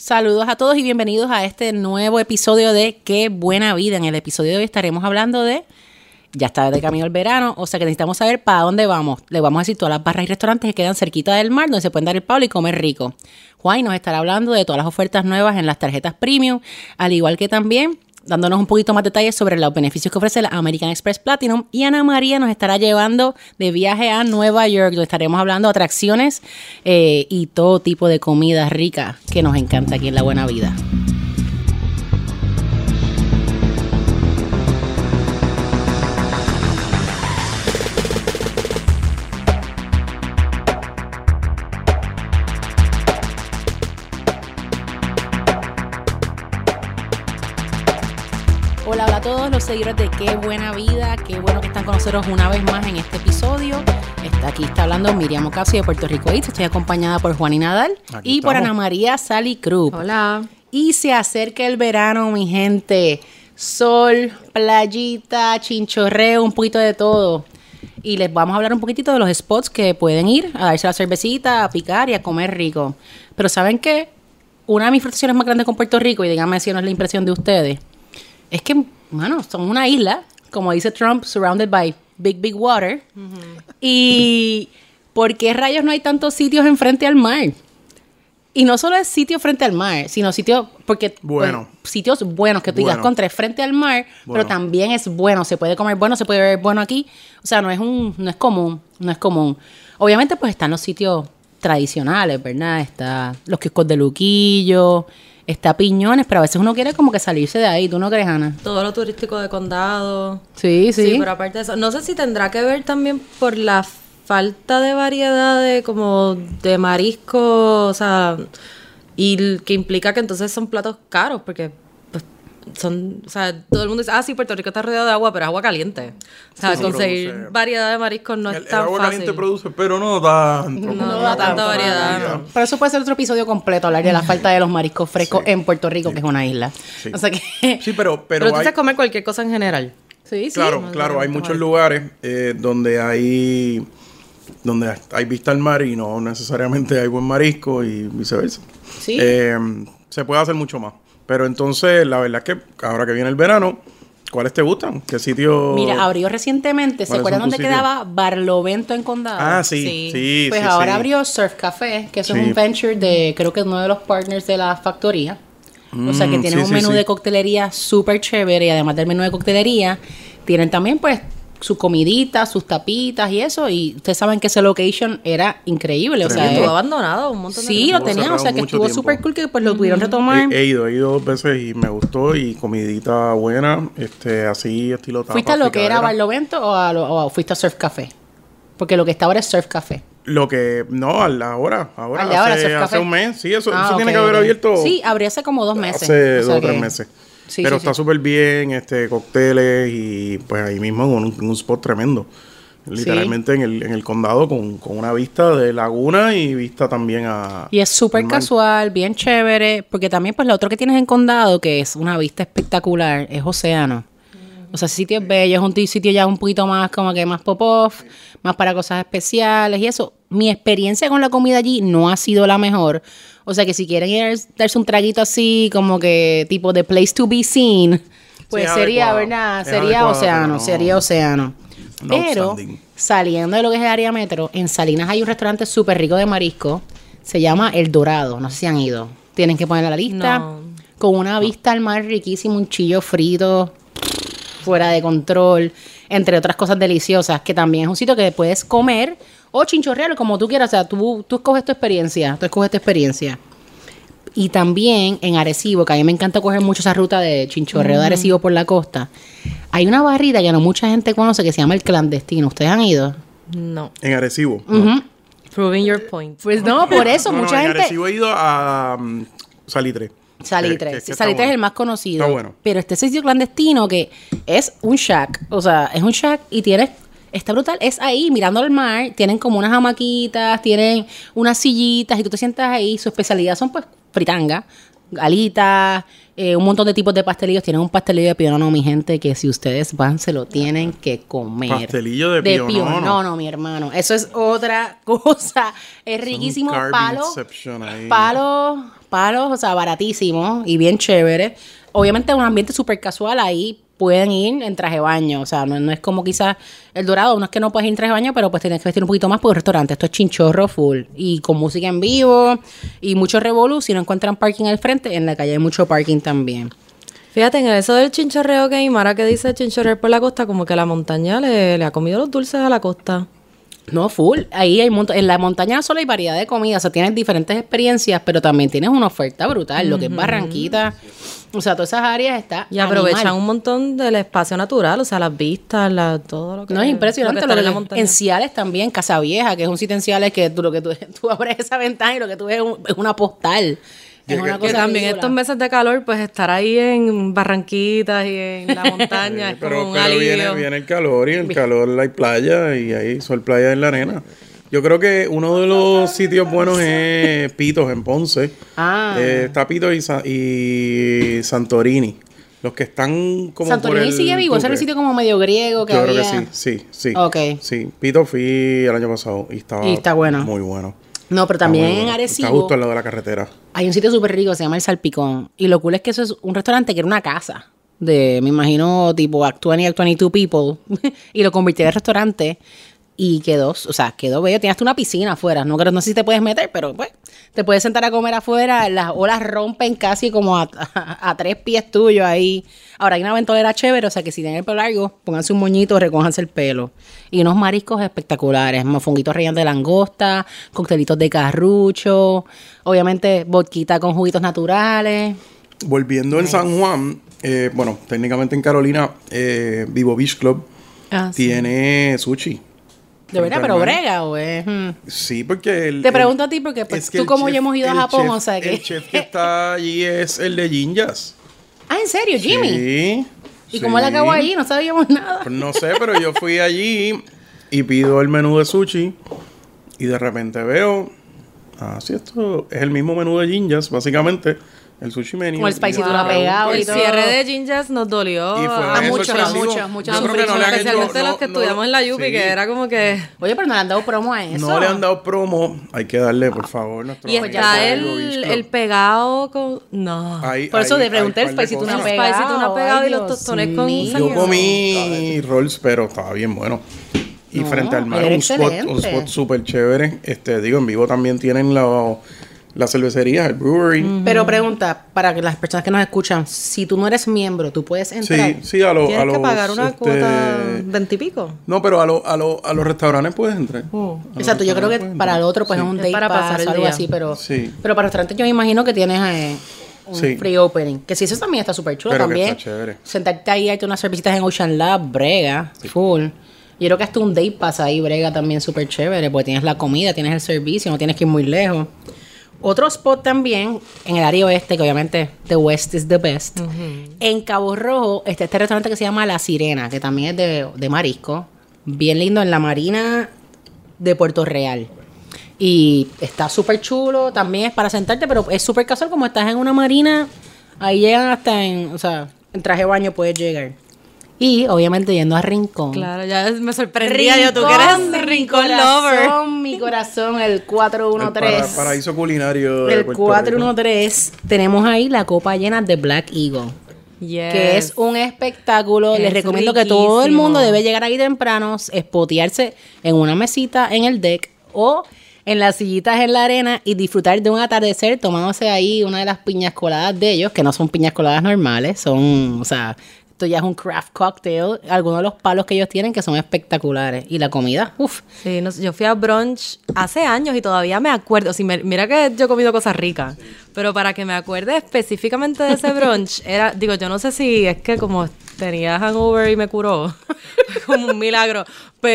Saludos a todos y bienvenidos a este nuevo episodio de Qué buena vida. En el episodio de hoy estaremos hablando de ya está de camino el verano, o sea que necesitamos saber para dónde vamos. Le vamos a decir todas las barras y restaurantes que quedan cerquita del mar, donde se pueden dar el palo y comer rico. Juan nos estará hablando de todas las ofertas nuevas en las tarjetas premium, al igual que también dándonos un poquito más detalles sobre los beneficios que ofrece la American Express Platinum. Y Ana María nos estará llevando de viaje a Nueva York, donde estaremos hablando de atracciones eh, y todo tipo de comida rica que nos encanta aquí en La Buena Vida. Todos los seguidores de Qué Buena Vida, qué bueno que están con nosotros una vez más en este episodio. Está aquí está hablando Miriam Ocasio de Puerto Rico Eats. Estoy acompañada por Juan y Nadal Aquí y por. Ana María Sally Cruz. Hola. Y se acerca el verano, mi gente. Sol, playita, chinchorreo, un poquito de todo. Y les vamos a hablar un poquitito de los spots que pueden ir a darse la cervecita, a picar y a comer rico. Pero ¿saben qué? Una de mis frustraciones más grandes con Puerto Rico, y díganme si no es la impresión de ustedes, es que, bueno, son una isla, como dice Trump, surrounded by big, big water. Y ¿por qué rayos no hay tantos sitios enfrente al mar? Y no solo es sitio frente al mar, sino sitio, porque Bueno. pues, sitios buenos que tú digas Bueno. contra es frente al mar, Bueno. pero también es bueno, se puede comer bueno, se puede beber bueno aquí. O sea, no es un, no es común, no es común. Obviamente, pues están los sitios tradicionales, ¿verdad? Está los kioscos de Luquillo, está Piñones, pero a veces uno quiere como que salirse de ahí, ¿tú no crees, Ana? Todo lo turístico de condado. Sí, sí. Sí, pero aparte de eso, no sé si tendrá que ver también por la falta de variedad de como de marisco, o sea, y que implica que entonces son platos caros porque son, o sea, todo el mundo dice, ah, sí, Puerto Rico está rodeado de agua, pero es agua caliente. O sea, Sí, conseguir produce- variedad de mariscos no el, es el tan agua fácil. caliente produce, pero no tanto. No da tanta variedad, no. Pero eso puede ser otro episodio completo, hablar de la falta de los mariscos frescos en Puerto Rico, que es una isla. Sí. O sea que... Sí, pero, pero, Pero, hay, entonces comer cualquier cosa en general. Sí, sí. claro, claro, hay muchos lugares eh, donde hay donde hay vista al mar y no necesariamente hay buen marisco y viceversa. Sí. Eh, se puede hacer mucho más. Pero entonces, la verdad es que ahora que viene el verano, ¿cuáles te gustan? ¿Qué sitio? Mira, abrió recientemente. ¿Se ¿Cuáles acuerdan dónde quedaba Barlovento en Condado? Ah, sí, sí, sí. Pues sí, ahora sí. abrió Surf Café, que es un venture de, creo que uno de los partners de la factoría. o sea, que Mm, tienen un menú de coctelería súper chévere y además del menú de coctelería, tienen también pues su comidita, sus tapitas y eso. Y ustedes saben que ese location era increíble. O sea, Tremendo. Estuvo eh, abandonado un montón de sí, tiempo. lo tenían. O sea, que estuvo súper cool que pues lo pudieron retomar. He, he ido, he ido dos veces y me gustó y comidita buena, este, así estilo tapas, ¿Fuiste a lo que era. Barlovento o, a lo- o fuiste a Surf Café? Porque lo que está ahora es Surf Café. Lo que, no, a la hora, ahora, Al de ahora, hace, hace un mes, sí, eso, Ah, eso tiene ok, que haber abierto Sí, abrió hace como dos meses. hace O sea dos o que- tres meses. Sí, Pero sí, está sí. súper bien, este, cócteles y pues ahí mismo en un, en un spot tremendo. Literalmente en, el, en el condado con, con una vista de laguna y vista también a... Y es súper casual, bien chévere, porque también pues lo otro que tienes en Condado, que es una vista espectacular, es Océano. O sea, ese sitio es bello, es un ti- sitio ya un poquito más como que más pop-off, más para cosas especiales y eso. Mi experiencia con la comida allí no ha sido la mejor. O sea que si quieren ir a darse un traguito así, como que tipo de place to be seen, pues es sería, adecuado. ¿verdad? Es Sería Océano, no- sería Océano. No Pero saliendo de lo que es el área metro, en Salinas hay un restaurante súper rico de marisco. Se llama El Dorado. No sé si han ido. Tienen que poner la lista. No. Con una vista al mar riquísimo, un chillo frito fuera de control, entre otras cosas deliciosas, que también es un sitio que puedes comer o chinchorrear como tú quieras. O sea, tú, tú escoges tu experiencia. Tú escoges tu experiencia. Y también en Arecibo, que a mí me encanta coger mucho esa ruta de chinchorreo de Arecibo por la costa. Hay una barrita que no mucha gente conoce que se llama El Clandestino. ¿Ustedes han ido? No. En Arecibo. Proving your point. Pues no, por eso, No, no, mucha en gente... Arecibo he ido a um, Salitre. Salitre. Que- que- Salitre es el más conocido. Está bueno. Pero este sitio clandestino que es un shack. O sea, es un shack y tienes. Está brutal. Es ahí mirando al mar. Tienen como unas hamaquitas, tienen unas sillitas y tú te sientas ahí. Su especialidad son pues fritanga, alitas, eh, un montón de tipos de pastelillos. Tienen un pastelillo de pionono, mi gente, que si ustedes van se lo tienen que comer. Pastelillo de pionono. pionono, mi hermano. Eso es otra cosa. Es riquísimo. Palo, ahí. palo, palos, o sea, baratísimos y bien chéveres. Obviamente un ambiente súper casual ahí pueden ir en traje baño, o sea, no, no es como quizás el dorado, no es que no puedes ir en traje de baño, pero pues tienes que vestir un poquito más porque el restaurante, esto es chinchorro full y con música en vivo y mucho revolú, si no encuentran parking al frente, en la calle hay mucho parking también. Fíjate, en eso del chinchorreo que Mara que dice chinchorreo por la costa, como que la montaña le ha comido los dulces a la costa. No, full. Ahí hay. En la montaña solo hay variedad de comida, o sea, tienes diferentes experiencias, pero también tienes una oferta brutal. Lo que es Barranquita, o sea, todas esas áreas está. Y aprovechan animal. un montón del espacio natural, o sea, las vistas, la, todo lo que No, es impresionante. lo que Lo en la montaña. en Ciales también, Casa Vieja, que es un sitio en Ciales que tú, lo que tú, tú abres esa ventana y lo que tú ves es, un- es una postal. Es que- una también ridícula. estos meses de calor, pues estar ahí en Barranquitas y en la montaña Sí, es pero como un pero alivio. viene, viene el calor y el calor hay playa y ahí sol playa en la arena. Yo creo que uno de los sitios buenos es Pitos en Ponce. Ah. Eh, está Pitos y, Sa- y Santorini. Los que están como por Santorini el sigue vivo, ese era el sitio como medio griego que Yo había. creo que sí, sí, sí. Ok. Sí, Pitos fui el año pasado y estaba Y está bueno. muy bueno. No, pero también en. Arecibo. Está justo al lado de la carretera. Hay un sitio súper rico, se llama El Salpicón. Y lo cool es que eso es un restaurante que era una casa. De, me imagino, tipo Act 20, Act 22 people. y lo convirtieron en restaurante. Y quedó, o sea, quedó bello. Tienes hasta una piscina afuera. No, creo- no sé si te puedes meter, pero pues, te puedes sentar a comer afuera. Las olas rompen casi como a, a, tres pies tuyos ahí. Ahora hay una ventolera chévere, o sea que si tienen el pelo largo, pónganse un moñito, recójanse el pelo. Y unos mariscos espectaculares, mofonguitos rellenos de langosta, coctelitos de carrucho, obviamente vodquita con juguitos naturales. Volviendo en San Juan, eh, bueno, técnicamente en Carolina, eh, Vivo Beach Club Ah, sí. tiene sushi. De verdad, pero brega, güey. Sí, porque el, Te el- pregunto a ti porque, pues, es que tú como chef- ya hemos ido a Japón, chef- o sea que- El chef que está allí es el de Jinjas. Ah, ¿en serio, Jimmy? Sí. ¿Y cómo le acabó sí. ahí? No sabíamos nada. Pues no sé, pero yo fui allí y pido el menú de sushi y de repente veo, ah, sí, esto es el mismo menú de Jinjas, básicamente, el sushi menu. Con el spicy tuna pegado El cierre de Ginjas nos dolió. Y fue a muchos, a muchos, muchos. Especialmente los que no- estudiamos en la Yupi, sí. que era como que... Oye, pero no le han dado promo a eso. No le han dado promo, hay que darle, por favor, nuestro Y está el, pegado con... No. Por eso le pregunté el spicy tuna pegado. spicy tuna pegado y los tostones con. Yo comí rolls, pero estaba bien bueno. Y No, frente al mar, un spot, un spot súper chévere. Este, digo, en vivo también tienen la, la cervecería, el brewery. Pero pregunta, para que las personas que nos escuchan, si tú no eres miembro, ¿tú puedes entrar? Sí, sí, a, lo- a Tienes los... que pagar una este, cuota veintipico. No, pero a, lo- a, lo- a los restaurantes puedes entrar. A los Exacto, yo creo que para el otro pues es un Es day para pass pasar el algo día. así, pero, Sí. pero para restaurantes yo me imagino que tienes eh, un Sí. free opening. Que si eso también está súper chulo Pero que también. está chévere. Sentarte ahí, darte unas cervecitas en Ocean Lab, brega, full. Yo creo que hasta un day pass ahí, brega, también súper chévere, porque tienes la comida, tienes el servicio, no tienes que ir muy lejos. Otro spot también, en el área oeste, que obviamente the west is the best. En Cabo Rojo está este restaurante que se llama La Sirena, que también es de, de marisco. Bien lindo, en la marina de Puerto Real. Y está súper chulo, también es para sentarte, pero es súper casual como estás en una marina. Ahí llegan hasta en, o sea, en traje de baño puedes llegar. Y obviamente yendo a Rincón. Claro, ya me sorprendía yo. Tú que eres mi rincón lover. corazón, Mi corazón, el El 413. para- paraíso culinario el Puerto Rico. 413. Tenemos ahí la copa llena de Black Eagle. Yes. Que es un espectáculo. Les Es recomiendo que todo el mundo debe llegar ahí temprano, espotearse en una mesita en el deck o en las sillitas en la arena y disfrutar de un atardecer tomándose ahí una de las piñas coladas de ellos, que no son piñas coladas normales, son, o sea, esto ya es un craft cocktail. Algunos de los palos que ellos tienen que son espectaculares. Y la comida, uff. Sí, no yo fui a brunch hace años y todavía me acuerdo. Me- mira que yo he comido cosas ricas, pero para que me acuerde específicamente de ese brunch, era, digo, yo no sé si es que como tenía hangover y me curó, como un milagro,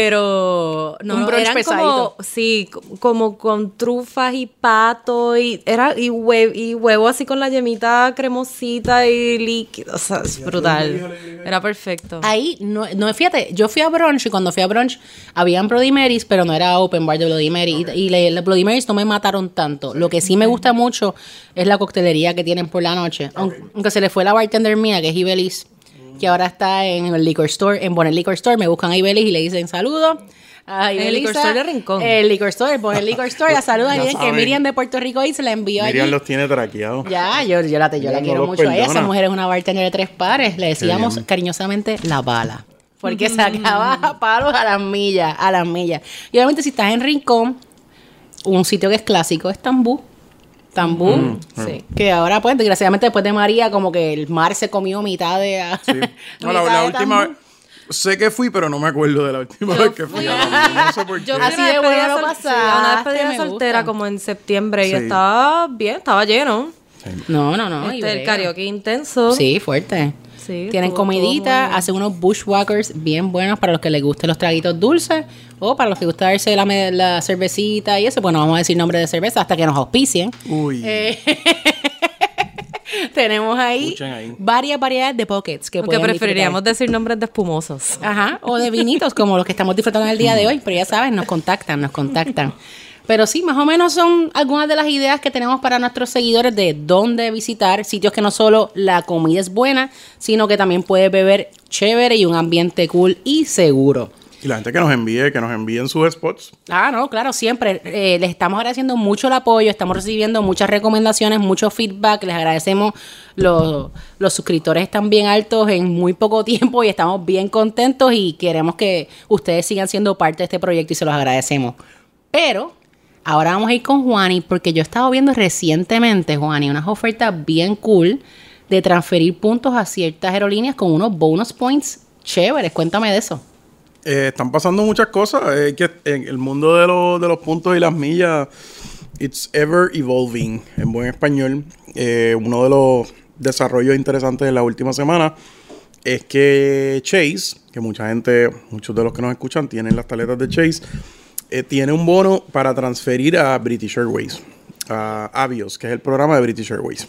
pero no, Un no, brunch eran pesadito. como, sí, co- como con trufas y pato y era y, hue- y huevo así con la yemita cremosita y líquido, o sea, es brutal. Era perfecto. Ahí, no, no, fíjate, yo fui a brunch y cuando fui a brunch habían Bloody Marys, pero no era open bar de Bloody Mary. Y, y los Bloody Marys no me mataron tanto. Lo que sí me gusta mucho es la coctelería que tienen por la noche. Aunque, aunque se le fue la bartender mía, que es Ibelis, que ahora está en el liquor store, en Bonnet Liquor Store. Me buscan a Ibelis y le dicen saludos. Ay, En el liquor store de Rincón. El liquor store, pon el liquor store. La saluda Ya bien que. Miriam de Puerto Rico y se la envió Miriam allí. los tiene traqueados. Ya, yo, yo la, yo la Miriam quiero mucho a ella. Esa mujer es una bartender de tres pares. Le decíamos cariñosamente la bala. Porque sacaba a palos a las millas, a las millas. Y obviamente si estás en Rincón, un sitio que es clásico es Tambú. Tambú, Sí. que ahora pues desgraciadamente después de María como que el mar se comió mitad de... Sí. No, la, mitad la de última vez. Sé que fui, pero no me acuerdo de la última vez que fui. a la- No sé por qué. Yo Así de bueno una despedida me soltera gusta. como en septiembre y Sí. estaba bien, estaba lleno. No, no, no. y Este, el karaoke intenso. Sí, fuerte. Sí, Tienen estuvo- comidita, hacen unos bushwhackers bien buenos para los que les gusten los traguitos dulces o para los que gusta darse la, la cervecita y eso. Bueno, vamos a decir nombre de cerveza hasta que nos auspicien. Uy. Eh, Tenemos ahí, varias variedades de pockets que Aunque preferiríamos disfrutar. decir nombres de espumosos. Ajá, o de vinitos como los que estamos disfrutando en el día de hoy, pero ya saben, nos contactan, nos contactan. Pero sí, más o menos son algunas de las ideas que tenemos para nuestros seguidores de dónde visitar, sitios que no solo la comida es buena, sino que también puedes beber chévere y un ambiente cool y seguro. Y la gente que nos envíe, que nos envíen sus spots. Ah, no, claro, siempre. Eh, les estamos agradeciendo mucho el apoyo, estamos recibiendo muchas recomendaciones, mucho feedback, les agradecemos. Los, los suscriptores están bien altos en muy poco tiempo y estamos bien contentos y queremos que ustedes sigan siendo parte de este proyecto y se los agradecemos. Pero ahora vamos a ir con Juani porque yo he estado viendo recientemente, Juani, unas ofertas bien cool de transferir puntos a ciertas aerolíneas con unos bonus points chéveres. Cuéntame de eso. Eh, están pasando muchas cosas. eh, que en el mundo de, los- de los puntos y las millas, it's ever evolving. En buen español, Eh, uno de los desarrollos interesantes de la última semana es que Chase, que mucha gente, muchos de los que nos escuchan tienen las tarjetas de Chase, eh, tiene un bono para transferir a British Airways, a Avios, que es el programa de British Airways.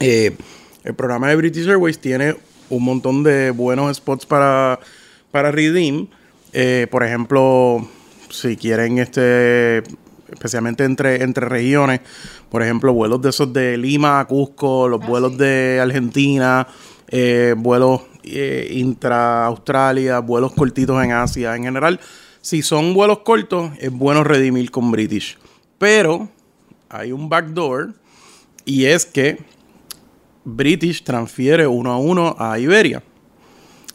Eh, el programa de British Airways tiene un montón de buenos spots para, para redeem. Eh, por ejemplo, si quieren este especialmente entre, entre regiones, por ejemplo, vuelos de esos de Lima a Cusco, los vuelos de Argentina, eh, vuelos eh, intra-Australia, vuelos cortitos en Asia. En general, si son vuelos cortos, es bueno redimir con British. Pero hay un backdoor y es que British transfiere uno a uno a Iberia.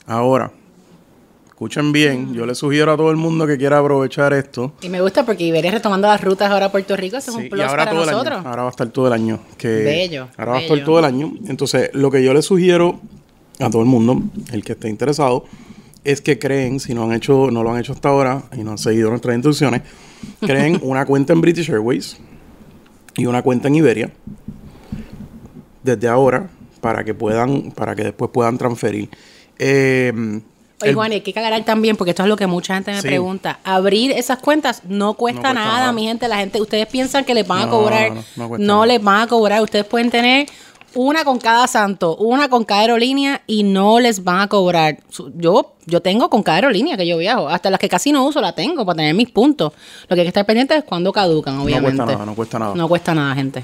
Ahora, escuchen bien, yo le sugiero a todo el mundo que quiera aprovechar esto. Y me gusta porque Iberia retomando las rutas ahora a Puerto Rico, eso es Sí, un y plus ahora para todo el nosotros. año. Ahora va a estar todo el año. Que Bello, Ahora va a estar todo el año. Entonces, lo que yo le sugiero a todo el mundo, el que esté interesado, es que creen, si no han hecho, no lo han hecho hasta ahora y no han seguido nuestras instrucciones, creen una cuenta en British Airways y una cuenta en Iberia desde ahora para que puedan, para que después puedan transferir. Eh, Oye, el- Juan, y hay que aclarar también, porque esto es lo que mucha gente me Sí. pregunta. Abrir esas cuentas no cuesta, cuesta nada, nada. mi gente. La gente, ustedes piensan que les van a cobrar. no, No, les van a cobrar. Ustedes pueden tener una con cada santo, una con cada aerolínea y no les van a cobrar. Yo, yo tengo con cada aerolínea que yo viajo. Hasta las que casi no uso la tengo para tener mis puntos. Lo que hay que estar pendiente es cuando caducan, obviamente. cuesta nada, no cuesta nada. No cuesta nada, gente.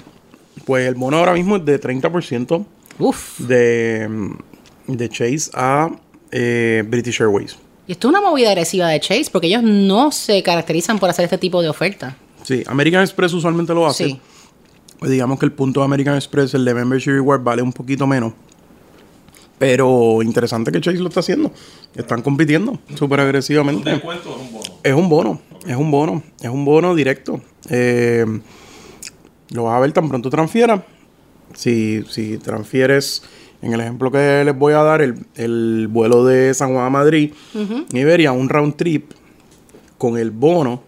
pues el bono ahora mismo es de 30%. Uf. de, de Chase a eh, British Airways. Y esto es una movida agresiva de Chase, porque ellos no se caracterizan por hacer este tipo de ofertas. Sí, American Express usualmente lo hace. Sí. Pues digamos que el punto de American Express, el de Membership Reward, vale un poquito menos. Pero interesante que Chase lo está haciendo. Están compitiendo súper agresivamente. Es un bono, es un bono, es un bono directo. Eh, lo vas a ver tan pronto transfiera. Si, si transfieres, en el ejemplo que les voy a dar, el, el vuelo de San Juan a Madrid, Iberia, un round trip con el bono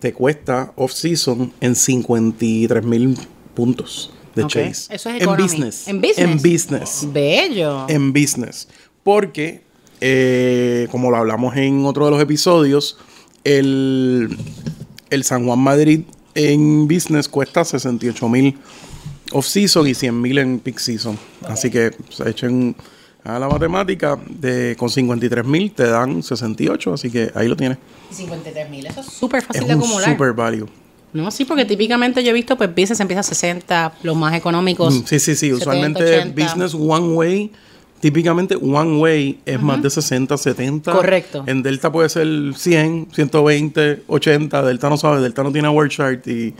te cuesta off-season en 53 mil puntos de. Chase. Eso es en economy. business. En business. En business Bello. en business. Porque, eh, como lo hablamos en otro de los episodios, el, el San Juan Madrid en business cuesta 68 mil off-season y 100 mil en peak season. Así que se echen a la matemática, de, con 53 mil te dan 68, así que ahí lo tienes. 53 mil, eso es súper Es fácil de un acumular. super value. No, sí, porque típicamente yo he visto, pues, business empieza a 60, los más económicos. Mm, Sí, sí, sí. 70, Usualmente 80. business one way típicamente one way es más de 60, 70. Correcto. En Delta puede ser 100, 120, 80. Delta no sabe, Delta no tiene word chart y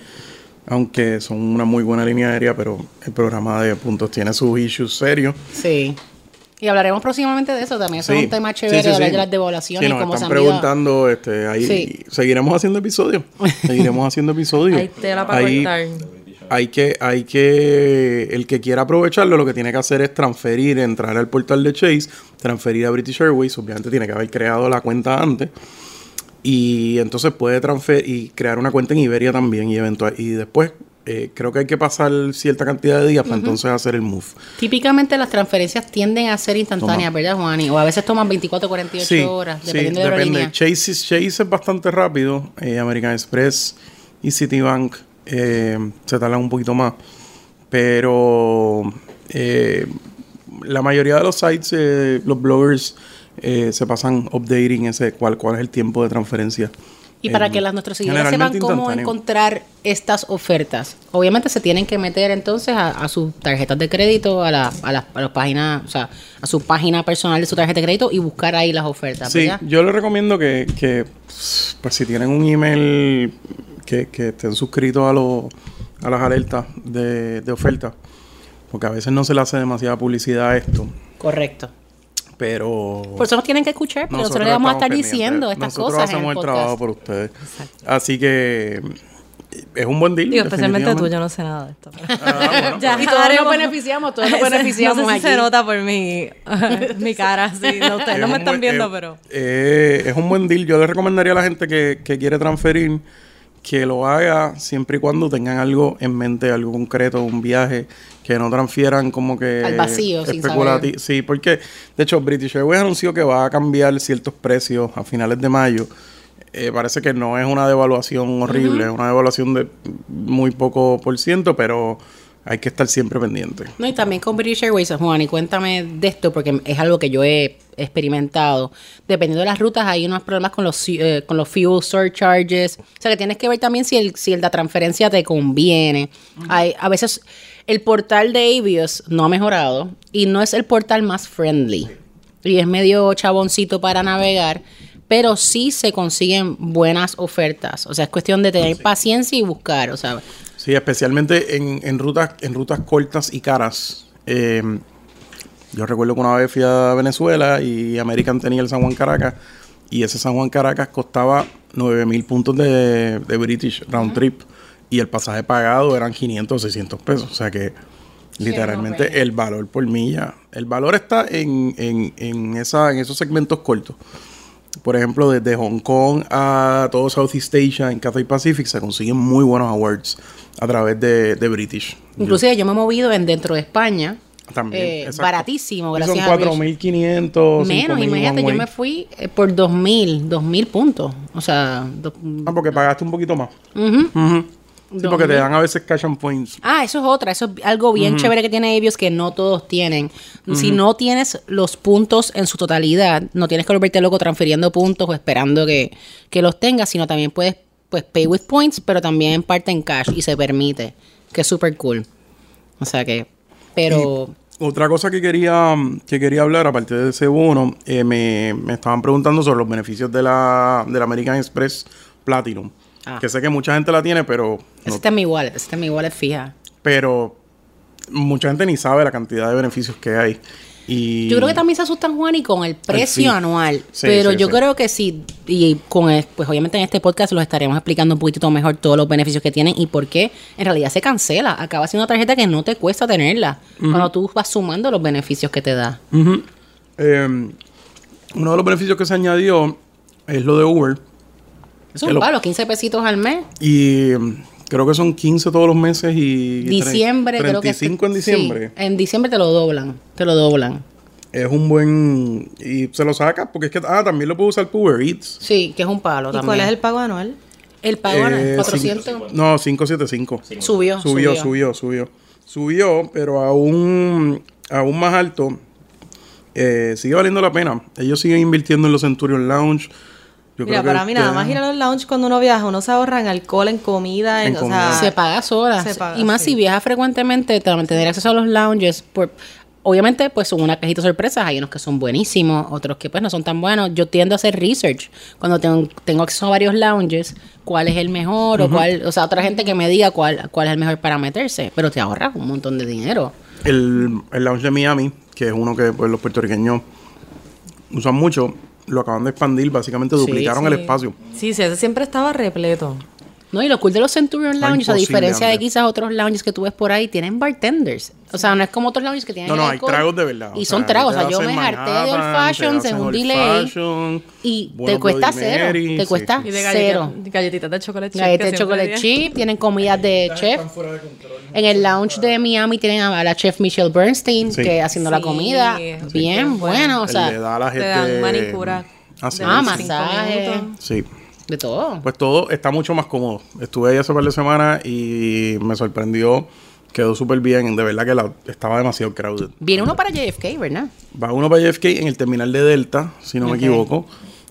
aunque son una muy buena línea aérea, pero el programa de puntos tiene sus issues serios. Sí. Y hablaremos próximamente de eso también. Eso es un tema Sí, chévere sí, hablar sí. de las devaluaciones Sí, y nos cómo se están han preguntando, este, ahí Sí. seguiremos haciendo episodios. seguiremos haciendo episodios. Hay tela para Ahí- hay que, hay que, el que quiera aprovecharlo, lo que tiene que hacer es transferir, entrar al portal de Chase, transferir a British Airways, obviamente tiene que haber creado la cuenta antes, y entonces puede transferir y crear una cuenta en Iberia también, y eventual, y después eh, creo que hay que pasar cierta cantidad de días para entonces hacer el move. Típicamente las transferencias tienden a ser instantáneas, Toma. ¿verdad, Juani? O a veces toman 24 o 48 horas, dependiendo de la depende. Chase, Chase es bastante rápido. eh, American Express y Citibank eh, se tardan un poquito más. Pero la mayoría de los sites, los bloggers, se pasan updating ese cuál, cuál es el tiempo de transferencia. Y para que las, nuestros seguidores sepan cómo encontrar estas ofertas, obviamente se tienen que meter entonces a, a sus tarjetas de crédito, a la, a las a las páginas, o sea, a su página personal de su tarjeta de crédito y buscar ahí las ofertas, Sí, ¿verdad? yo les recomiendo que, que, pues si tienen un email que, que estén suscritos a, los a las alertas de, de oferta, porque a veces no se le hace demasiada publicidad a esto, Correcto. Pero Por eso nos tienen que escuchar, porque nosotros, le vamos a estar pendientes. diciendo estas Nosotros cosas en hacemos el el, podcast. trabajo por ustedes. Así que es un buen deal. Digo, especialmente tú, yo no sé nada de esto. Ah, bueno, Ya Y todos nos beneficiamos, todos nos beneficiamos No sé si aquí. se nota por mi, mi cara, sí. No, ustedes Es no me están buen- viendo, eh, pero... eh, es un buen deal. Yo le recomendaría a la gente que, que quiere transferir que lo haga siempre y cuando tengan algo en mente, algo concreto, un viaje, que no transfieran como que... Al vacío, sin especulati- saber. Sí, porque de hecho British Airways anunció que va a cambiar ciertos precios a finales de mayo. Eh, parece que no es una devaluación horrible, es una devaluación de muy poco por ciento, pero hay que estar siempre pendiente. No, y también con British Airways, Juan, y cuéntame de esto, porque es algo que yo he experimentado. Dependiendo de las rutas, hay unos problemas con los, eh, con los fuel surcharges. O sea, que tienes que ver también si, el, si el- la transferencia te conviene. hay, a veces el portal de Avios no ha mejorado y no es el portal más friendly. Y es medio chaboncito para navegar. Pero sí se consiguen buenas ofertas. O sea, es cuestión de tener paciencia y buscar. O sea, Sí, especialmente en, en rutas en rutas cortas y caras. Eh, yo recuerdo que una vez fui a Venezuela y American tenía el San Juan Caracas y ese San Juan Caracas costaba 9 mil puntos de, de British round trip y el pasaje pagado eran 500 o 600 pesos. O sea que literalmente no-brainer. el valor por milla, el valor está en, en, en, esa, en esos segmentos cortos. Por ejemplo, desde Hong Kong a todo Southeast Asia, en Cathay Pacific, se consiguen muy buenos awards a través de, de British. Inclusive yo me he movido en dentro de España. También, eh, baratísimo, Y gracias Son a British. 4.500, Menos, 5.000 imagínate, yo me fui eh, por 2.000, 2.000 puntos. O sea, do- Ah, porque pagaste un poquito más. ujú. Ujú. Sí, porque te 2.000. dan a veces cash and points. Ah, eso es otra, eso es algo bien chévere que tiene Avios que no todos tienen. Si no tienes los puntos en su totalidad, no tienes que volverte loco transfiriendo puntos o esperando que, que los tengas, sino también puedes pues pay with points, pero también en parte en cash y se permite, que es súper cool. O sea que, pero... Otra cosa que quería, que quería hablar, aparte de ese bono, eh, me, me estaban preguntando sobre los beneficios de la, de la American Express Platinum. Ah. Que sé que mucha gente la tiene, pero, no- está en mi wallet, mi wallet fija. pero mucha gente ni sabe la cantidad de beneficios que hay. Y Yo creo que también se asustan, Juan, y con el precio fee. anual. Sí, pero sí, yo creo que sí, y con el- pues obviamente en este podcast los estaremos explicando un poquitito mejor todos los beneficios que tienen y por qué en realidad se cancela. Acaba siendo una tarjeta que no te cuesta tenerla. Cuando tú vas sumando los beneficios que te da. Eh, uno de los beneficios que se añadió es lo de Uber. Es Que un lo- palo, 15 pesitos al mes. Y mm, creo que son 15 todos los meses y... Diciembre, creo que... 35 en sí, diciembre. en diciembre te lo doblan, te lo doblan. Es un buen... Y se lo saca porque es que... Ah, también lo puedo usar por Uber Eats. Sí, que es un palo ¿Y también. cuál es el pago anual? El pago Eh, 400 cinco- no, 575. subió, Subió, subió, subió. Subió, pero aún, aún más alto. Eh, sigue valiendo la pena. Ellos siguen invirtiendo en los Centurion Lounge. Yo Mira, creo que para mí nada más ir a los lounge cuando uno viaja, uno se ahorra en alcohol, en comida, en, En o comida. sea, se paga sola. y más sí. si viajas frecuentemente, te- tener acceso a los lounges. Por, obviamente, pues son una cajita de sorpresas. Hay unos que son buenísimos, otros que pues no son tan buenos. Yo tiendo a hacer research cuando tengo, tengo acceso a varios lounges, cuál es el mejor o cuál, o sea, otra gente que me diga cuál, cuál es el mejor para meterse, pero te ahorras un montón de dinero. El, el lounge de Miami, que es uno que pues, los puertorriqueños usan mucho, lo acaban de expandir, básicamente duplicaron el Sí. espacio. Sí, sí, ese siempre estaba repleto. No, y lo cool de los Centurion Está Lounges, a diferencia de quizás otros lounges que tú ves por ahí, tienen bartenders. O sea, no es como otros lounges que tienen No, no, hay tragos de verdad. Y son tragos. O sea, yo me harté de old fashions en un delay. Y te cuesta cero. Te cuesta cero. galletitas, de chocolate chip. Galletas de chocolate chip, tienen comidas de chef. En el lounge de Miami tienen a la chef Michelle Bernstein que haciendo la comida. Bien bueno, o sea, te dan manicura. Ah, masaje. Sí. De todo. Pues todo está mucho más cómodo. Estuve ahí hace par de semanas y me sorprendió. Quedó súper bien. De verdad que la- estaba demasiado crowded. Viene uno para JFK, ¿verdad? Va uno para JFK en el terminal de Delta, si no me equivoco.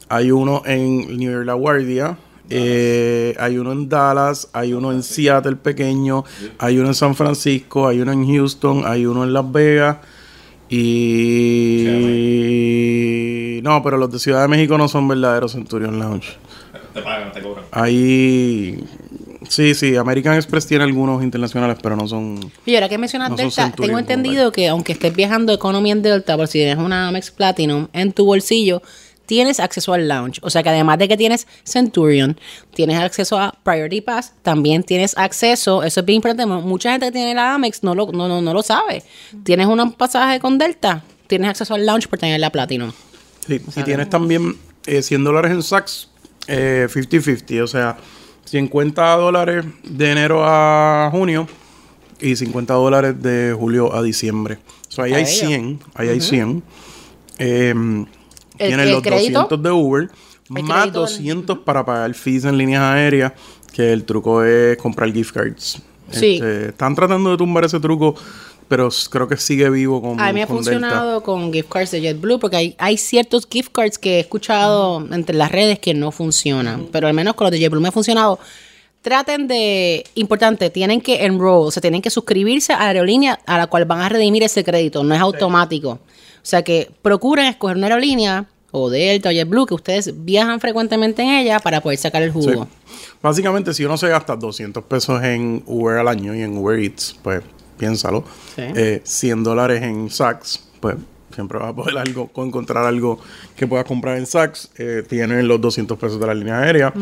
Hay uno en New York La Guardia. eh, hay uno en Dallas, hay uno en Seattle pequeño, hay uno en San Francisco, hay uno en Houston, hay uno en Las Vegas y no, pero los de Ciudad de México no son verdaderos Centurion Lounge. Te pagan, te cobran. Ahí sí, sí, American Express tiene algunos internacionales, pero no son Y ahora que mencionas No Delta, tengo entendido que aunque estés viajando Economy en Delta, por si tienes una Amex Platinum en tu bolsillo, tienes acceso al lounge. O sea que además de que tienes Centurion, tienes acceso a Priority Pass, también tienes acceso, eso es bien importante, mu- mucha gente que tiene la Amex no lo, no, no, no lo sabe. Tienes un pasaje con Delta, tienes acceso al lounge por tener la Platinum. Sí, y tienes también eh, 100 dólares en Saks, eh, 50-50, o sea, 50 dólares de enero a junio y 50 dólares de julio a diciembre. O sea, ahí hay ello. 100, ahí hay 100. Eh, tienes el los crédito? 200 de Uber, más crédito del- 200 para pagar fees en líneas aéreas, que el truco es comprar gift cards. Sí. Este, están tratando de tumbar ese truco, pero creo que sigue vivo con, A mí me ha Delta. funcionado con gift cards de JetBlue porque hay, hay ciertos gift cards que he escuchado entre las redes que no funcionan, pero al menos con los de JetBlue me ha funcionado. Traten de, importante, tienen que enroll, o sea, tienen que suscribirse a la aerolínea a la cual van a redimir ese crédito, no es automático. O sea que procuren escoger una aerolínea o Delta o JetBlue que ustedes viajan frecuentemente en ella para poder sacar el Sí. jugo. Básicamente, si uno se gasta 200 pesos en Uber al año y en Uber Eats, pues piénsalo. Sí. Eh, 100 dólares en Saks, pues siempre vas a poder algo, encontrar algo que puedas comprar en Saks. Eh, tienes los 200 pesos de la línea aérea,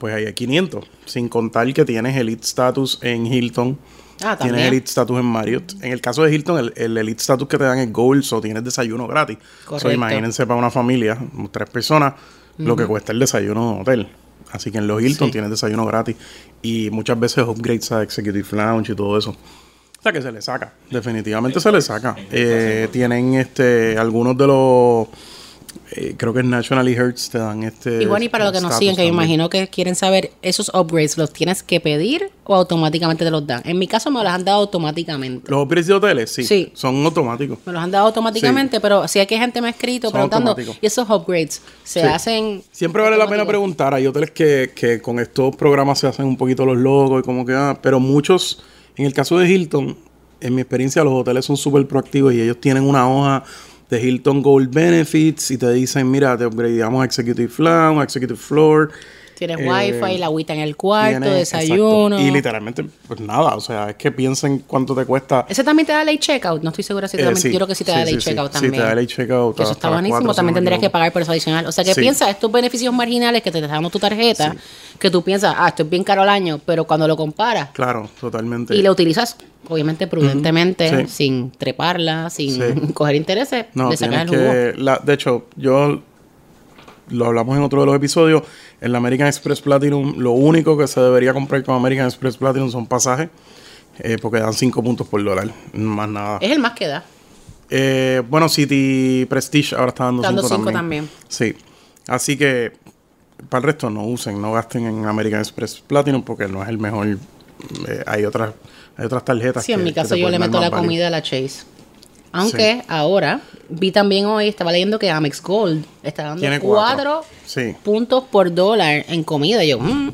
pues ahí hay 500. Sin contar que tienes Elite Status en Hilton. Ah, Tienes también. Elite Status en Marriott. En el caso de Hilton, el, el Elite Status que te dan es Gold, o tienes desayuno gratis. So, Correcto. imagínense para una familia, tres personas, lo que cuesta el desayuno en hotel. Así que en los Hilton Sí. tienes desayuno gratis. Y muchas veces upgrades a Executive Lounge y todo eso. O sea que se le saca. Definitivamente se le saca. Eh, tienen este algunos de los... eh, creo que es Nationally Hertz te dan este... Y bueno, y para los que nos siguen, que me también. imagino que quieren saber, ¿esos upgrades los tienes que pedir o automáticamente te los dan? En mi caso me los han dado automáticamente. Los upgrades de hoteles, sí, Sí. son automáticos. Me los han dado automáticamente, pero sí hay que gente me ha escrito Son preguntando, automáticos. ¿y esos upgrades se Sí. hacen? Siempre vale la pena preguntar. Hay hoteles que, que con estos programas se hacen un poquito los logos y como que, ah, pero muchos, en el caso de Hilton, en mi experiencia, los hoteles son súper proactivos y ellos tienen una hoja de Hilton Gold Benefits y te dicen, mira, te upgradeamos a Executive a Executive Floor. Tienes Eh, wifi, la agüita en el cuarto, Tienes- desayuno. exacto. Y literalmente, pues nada, o sea, es que piensen cuánto te cuesta. ¿Ese también te da late checkout? No estoy segura si te da, Eh, sí. yo creo que sí te da Sí, late sí, checkout Sí, también. te da late checkout eso está buenísimo, también tendrías que pagar por eso adicional. O sea, que piensa estos beneficios marginales que te está dando tu tarjeta, que tú piensas, ah, esto es bien caro al año, pero cuando lo comparas Claro, totalmente. y lo utilizas, obviamente, prudentemente, sin treparla, sin coger intereses, No, le sacas el jugo. que... la- de hecho, yo... Lo hablamos en otro de los episodios. En la American Express Platinum, lo único que se debería comprar con American Express Platinum son pasajes. eh, porque dan 5 puntos por dólar. Más nada. Es el más que da. Eh, bueno, City Prestige ahora está dando Dando 5 cinco también. también. Sí. Así que para el resto no usen, no gasten en American Express Platinum porque no es el mejor. eh, hay otras hay otras tarjetas. Sí, en que- mi caso yo le meto la value. comida a la Chase. Aunque ahora vi también hoy, estaba leyendo que Amex Gold está dando cuatro. Sí. puntos por dólar en comida. Y yo, mm,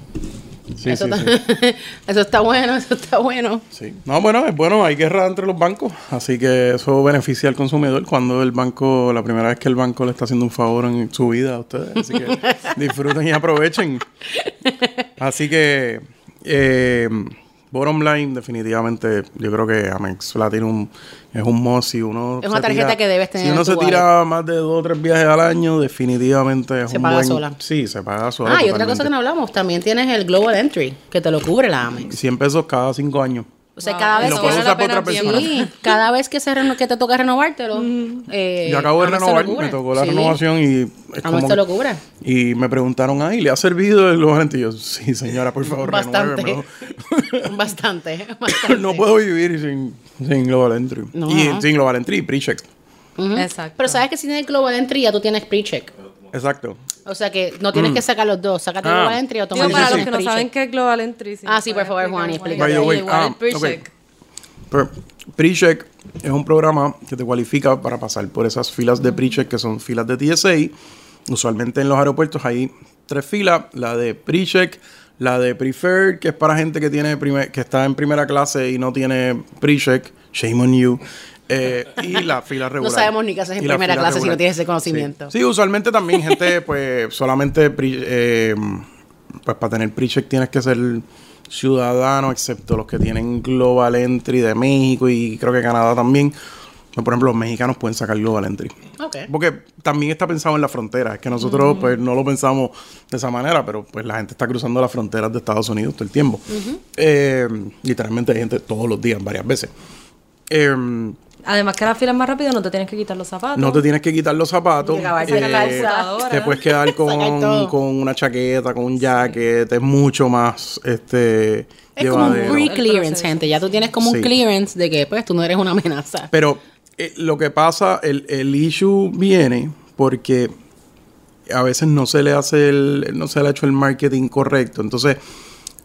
Sí, eso, está, eso está bueno, eso está bueno. Sí. No, bueno, es bueno, hay guerra entre los bancos, así que eso beneficia al consumidor cuando el banco, la primera vez que el banco le está haciendo un favor en su vida a ustedes, así que disfruten y aprovechen. Así que, eh, bottom line, definitivamente, yo creo que Amex Platinum es un must y uno... Es una tarjeta tira- que debes tener Si uno en tu se tira más de dos o tres viajes al año, definitivamente es Se un paga buen... sola. Sí, se paga sola. Ah, y otra cosa que no hablamos, también tienes el Global Entry, que te lo cubre la Amex. 100 pesos cada cinco años. O sea, Wow, cada vez que la pena persona. Sí, cada vez que, se reno- que te toca renovártelo. eh, Yo acabo de renovar, me tocó la Sí, renovación y es como- te lo cubre. Y me preguntaron, ay, ¿le ha servido el Global Entry? Y yo, sí, señora, por favor, Bastante. renuévemelo". bastante, bastante. no puedo vivir sin, sin Global Entry. No. Y sin Global Entry y pre-check. Exacto. Pero sabes que si tienes Global Entry ya tú tienes pre-check. Exacto. O sea que no tienes que sacar los dos. Sácate Mm. Ah. Global Entry y Digo, automáticamente para sí, los sí. que no saben qué es Global Entry. Ah, sí, por favor, Juan, way, Igual ah, pre-check. pre-check es un programa que te cualifica para pasar por esas filas de pre-check que son filas de TSA. Usualmente en los aeropuertos hay tres filas, la de pre-check, la de preferred, que es para gente que tiene primer- que está en primera clase y no tiene pre-check, shame on you. Eh, y la fila regular. sabemos ni qué haces en primera clase si no tienes ese conocimiento. Sí, Sí, usualmente también gente, pues solamente, eh, pues para tener pre-check tienes que ser ciudadano, excepto los que tienen Global Entry de México y creo que Canadá también. Pues, Por ejemplo, los mexicanos pueden sacar Global Entry. Ok. Porque también está pensado en la frontera. Es que nosotros pues no lo pensamos de esa manera, pero pues la gente está cruzando las fronteras de Estados Unidos todo el tiempo. Eh, literalmente hay gente todos los días, varias veces. Eh, Además que la fila es más rápido, no te tienes que quitar los zapatos. no te tienes que quitar los zapatos. Eh, te puedes quedar con, con una chaqueta, con un jacket. Es mucho más este, Es como un pre-clearance, gente. Ya tú tienes como un clearance de que pues tú no eres una amenaza. Pero eh, lo que pasa, el, el issue viene porque a veces no se le hace el, no se le ha hecho el marketing correcto. Entonces,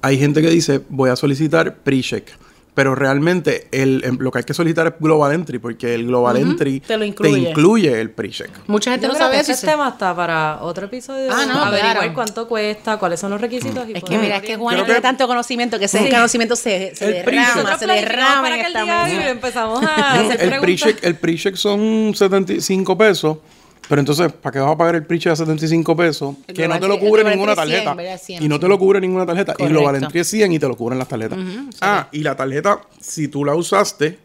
hay gente que dice, voy a solicitar pre-check. Pero realmente el, em, lo que hay que solicitar es Global Entry, porque el Global Entry te lo incluye. incluye el pre-check. Mucha gente Yo no sabe que eso. y este se- tema está para otro episodio. Ah, no, Averiguar claro. cuánto cuesta, cuáles son los requisitos. y Es que mira, es que Juan tiene tanto conocimiento que ese Sí. conocimiento se, se El derrama, se derrama para en que esta el día mesa. y empezamos a hacer el pre-check, pre-check son 75 pesos. Pero entonces, ¿para qué vas a pagar el pre-check a 75 pesos? El que no te lo cubre ninguna Entry es 100, tarjeta. ¿verdad? 100, y no te lo cubre ninguna tarjeta. Y Correcto. Entry es 100 y te lo cubren las tarjetas. ah, y la tarjeta, si tú la usaste,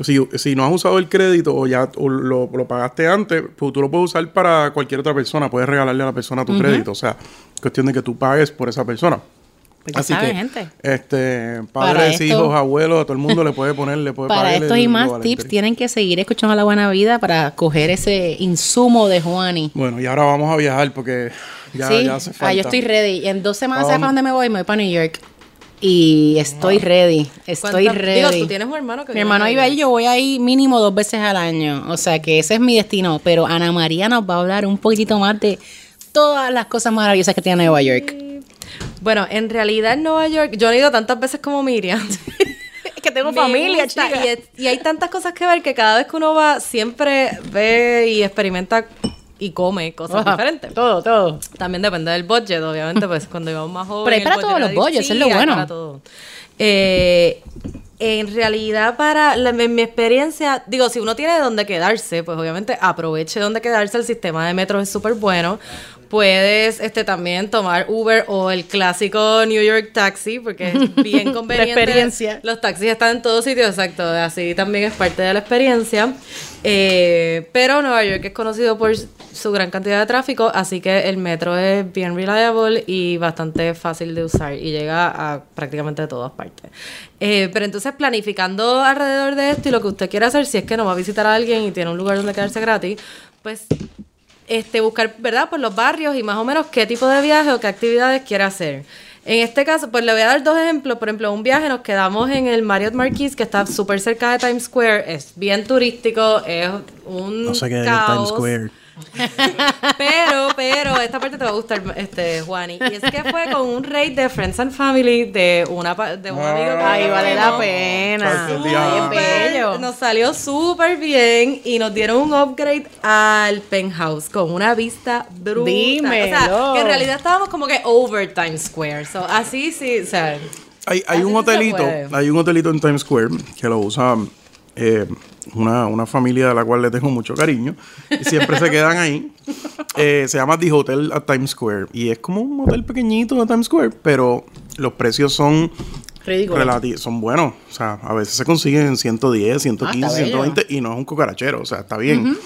si, si no has usado el crédito o ya o lo, lo pagaste antes, pues tú lo puedes usar para cualquier otra persona. Puedes regalarle a la persona tu crédito. O sea, cuestión de que tú pagues por esa persona. Pues Así saben, que, gente. este, padres, esto- hijos, abuelos, a todo el mundo le puede poner, le puede Para estos y más tips tienen que seguir escuchando La Buena Vida para coger ese insumo de Juani. Bueno, y ahora vamos a viajar porque ya, sí, ya hace falta. ah, yo estoy ready. En dos semanas, ¿Pa' ¿sabes para dónde? me voy? Me voy para New York. Y estoy ready. Estoy ¿Cuántas- ready. Digo, tú tienes un hermano que Mi hermano vive ahí, yo voy ahí mínimo dos veces al año. O sea que ese es mi destino. Pero Ana María nos va a hablar un poquitito más de todas las cosas maravillosas que tiene Nueva York. Bueno, en realidad en Nueva York, yo no he ido tantas veces como Miriam. Es que tengo Me gusta, y, es- y hay tantas cosas que ver que cada vez que uno va, siempre ve y experimenta y come cosas diferentes. Todo, todo. También depende del budget, obviamente, pues cuando íbamos más jóvenes. Pero hay para todos los budgets, es lo bueno. para todo. Eh, en realidad, para la- en mi experiencia, digo, si uno tiene donde quedarse, pues obviamente aproveche donde quedarse. El sistema de metro es súper bueno. Puedes este, también tomar Uber o el clásico New York Taxi, porque es bien conveniente. experiencia. Los taxis están en todos sitios, exacto. Así también es parte de la experiencia. Eh, pero Nueva York es conocido por su gran cantidad de tráfico, así que el metro es bien reliable y bastante fácil de usar y llega a prácticamente todas partes. Eh, pero entonces planificando alrededor de esto y lo que usted quiere hacer, si es que no va a visitar a alguien y tiene un lugar donde quedarse gratis, pues este, buscar, ¿verdad? Por los barrios y más o menos qué tipo de viaje o qué actividades quiere hacer. En este caso, pues le voy a dar dos ejemplos. Por ejemplo, un viaje nos quedamos en el Marriott Marquis, que está súper cerca de Times Square. Es bien turístico, es un No sé qué caos. Times Square. Pero, pero, esta parte te va a gustar, este, Juani. Y es que fue con un rate de Friends and Family de, una, de un amigo que Ay, vale la pena. Es bello. Nos salió súper bien y nos dieron un upgrade al penthouse con una vista brutal. O Dímelo. sea, que en realidad estábamos como que over Times Square. So, así sí, o sea, Hay, hay un hotelito, hay un hotelito en Times Square que lo usa eh, una, una familia de la cual le tengo mucho cariño y siempre se quedan ahí. Eh, se llama The Hotel at Times Square y es como un hotel pequeñito de Times Square, pero los precios son relati- son buenos. O sea, a veces se consiguen en 110, 115, Ah, está bello. 120 y no es un cucarachero, o sea, está bien.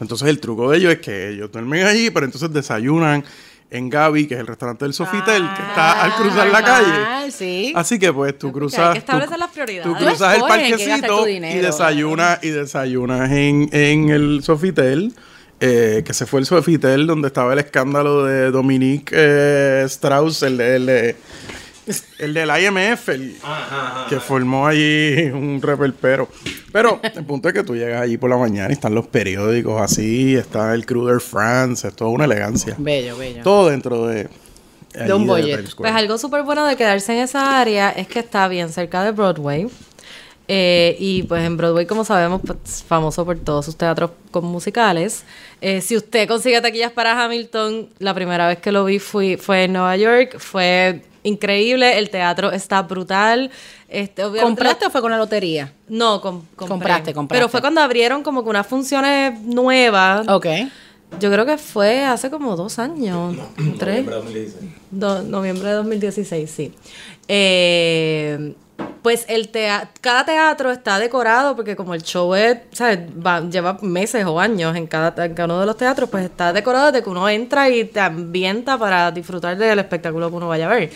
Entonces el truco de ellos es que ellos duermen allí, pero entonces desayunan en Gaby, que es el restaurante del Sofitel, que está al cruzar la calle. Sí. Así que pues tú hay cruzas. que establecer tú- las prioridades. Tú cruzas el parquecito y desayunas, y desayunas en, en el Sofitel. eh, que se fue el Sofitel donde estaba el escándalo de Dominique eh, Strauss, el el de- el del IMF, el que formó allí un reperpero. Pero el punto es que tú llegas allí por la mañana y están los periódicos así, está el Cruder France, es toda una elegancia. Bello, bello. Todo dentro de, un Square. Pues algo súper bueno de quedarse en esa área es que está bien cerca de Broadway. Eh, y pues en Broadway, como sabemos, pues, famoso por todos sus teatros con musicales. Eh, si usted consigue taquillas para Hamilton, la primera vez que lo vi fui, fue en Nueva York. Fue increíble. El teatro está brutal. Este, obviamente ¿Compraste o fue con la lotería? No, com- compré. Compraste, compraste. Pero fue cuando abrieron como que unas funciones nuevas. Ok. Yo creo que fue hace como dos años. tres. Do- noviembre de 2016, sí. Eh, pues el tea- cada teatro está decorado porque como el show es, ¿sabes? Va- lleva meses o años en cada, en cada uno de los teatros, pues está decorado de que uno entra y te ambienta para disfrutar del espectáculo que uno vaya a ver.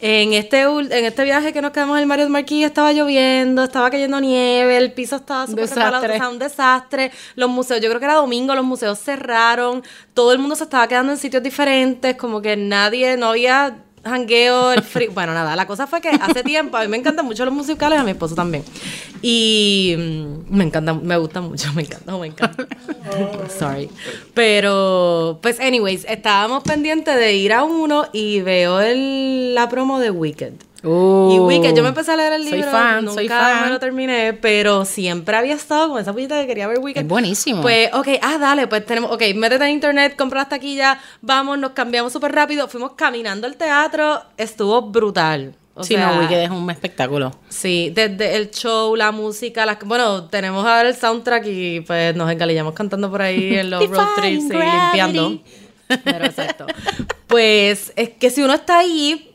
En este, en este viaje que nos quedamos en el Marriott Marquis estaba lloviendo, estaba cayendo nieve, el piso estaba súper resbalado, o sea, un desastre. Los museos, yo creo que era domingo, los museos cerraron, todo el mundo se estaba quedando en sitios diferentes, como que nadie, no había jangueo, el frío. Bueno, nada, la cosa fue que hace tiempo, a mí me encantan mucho los musicales, a mi esposo también. Y mm, me encanta, me gusta mucho, me encanta, me encanta. Sorry. Pero, pues, anyways, estábamos pendientes de ir a uno y veo el, la promo de Wicked. Uh, Y Wicked, yo me empecé a leer el soy libro, fan, nunca soy fan. me lo terminé, pero siempre había estado con esa puñita que quería ver Wicked. Es buenísimo. Pues, ok, ah, dale, pues tenemos, ok, métete en internet, compra las taquillas, vamos, nos cambiamos súper rápido, fuimos caminando al teatro, estuvo brutal. O sí, sea, no, Wicked es un espectáculo. Sí, desde el show, la música, las, bueno, tenemos ahora el soundtrack y pues nos engalillamos cantando por ahí en los road trips y limpiando. Pero exacto. Pues es que si uno está ahí,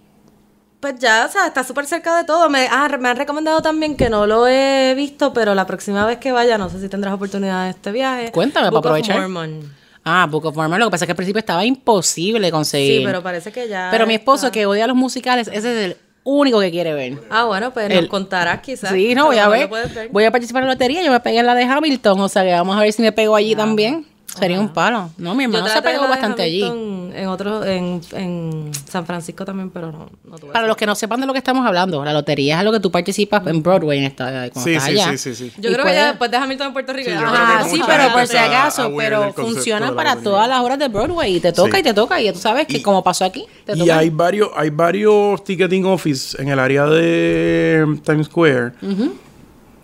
pues ya, o sea, está súper cerca de todo. Me, ah, me han recomendado también que no lo he visto, pero la próxima vez que vaya, no sé si tendrás oportunidad de este viaje. Cuéntame, Book para of aprovechar. Mormon. Ah, Book of Mormon. Lo que pasa es que al principio estaba imposible conseguir. Sí, pero parece que ya. Pero mi esposo, está. que odia los musicales, ese es el único que quiere ver. Ah, bueno, pues El- nos contarás quizás. Sí, no, voy a ver. Voy a participar en la lotería. Yo me pegué en la de Hamilton. O sea, que vamos a ver si me pego allí también. Sería un palo. No, mi hermano se pegó bastante allí. En otro, en, en San Francisco también, pero no, no tuve Para los que no sepan de lo que estamos hablando, la lotería es algo que tú participas en Broadway en esta, cuando Sí, estás sí, allá. sí, sí, sí. Yo Y creo que ya después de Hamilton en Puerto Rico. Sí, Ah, sí, pero por si acaso, pero funciona para todas las horas de Broadway y te toca Sí. y te toca y tú sabes que Y- como pasó aquí, te Y toca. hay varios, hay varios ticketing office en el área de Times Square.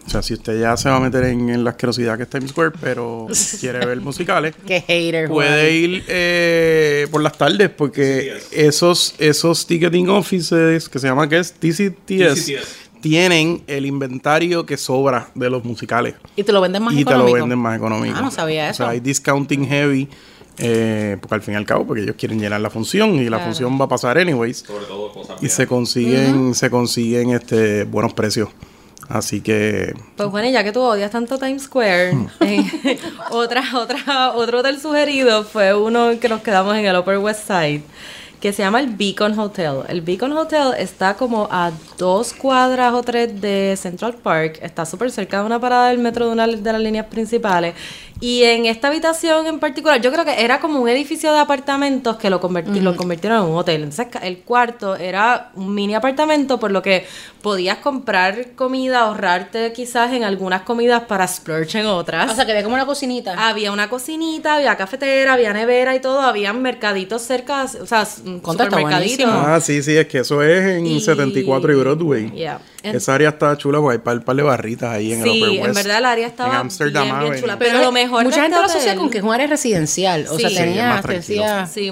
O sea, si usted ya se va a meter en, en la asquerosidad que es Times Square, pero quiere ver musicales, Qué hater, Juan. puede ir eh, por las tardes porque esos, esos ticketing offices que se llama que es TCTS, TCTS. tienen el inventario que sobra de los musicales Y te lo venden más y te económico. lo venden más económico. Ah, no sabía O eso. sea, hay discounting heavy. eh, porque al fin y al cabo, porque ellos quieren llenar la función y la Claro. función va a pasar anyways. Sobre todo cosas Y se consiguen, se consiguen este buenos precios. Así que Pues bueno, ya que tú odias tanto Times Square, eh, otra, otra, otro hotel sugerido fue uno que nos quedamos en el Upper West Side, que se llama el Beacon Hotel. El Beacon Hotel está como a dos cuadras o tres de Central Park, está súper cerca de una parada del metro de una de las líneas principales. Y en esta habitación en particular, yo creo que era como un edificio de apartamentos que lo, converti- lo convirtieron en un hotel. Entonces el cuarto era un mini apartamento, por lo que podías comprar comida, ahorrarte quizás en algunas comidas para splurge en otras. O sea, que ve como una cocinita. Había una cocinita, había cafetera, había nevera y todo, había mercaditos cerca, o sea, buenísimo. Ah, sí, sí, es que eso es en Y- 74 y Broadway. Yeah. En- Esa área está chula porque hay par, par de barritas ahí en el Sí, Upper en West. verdad el área estaba En bien, chula. Pero lo mejor Mucha gente lo asocia con que es un área residencial. O sea, Sí. Sí, es tenía, más tranquilo.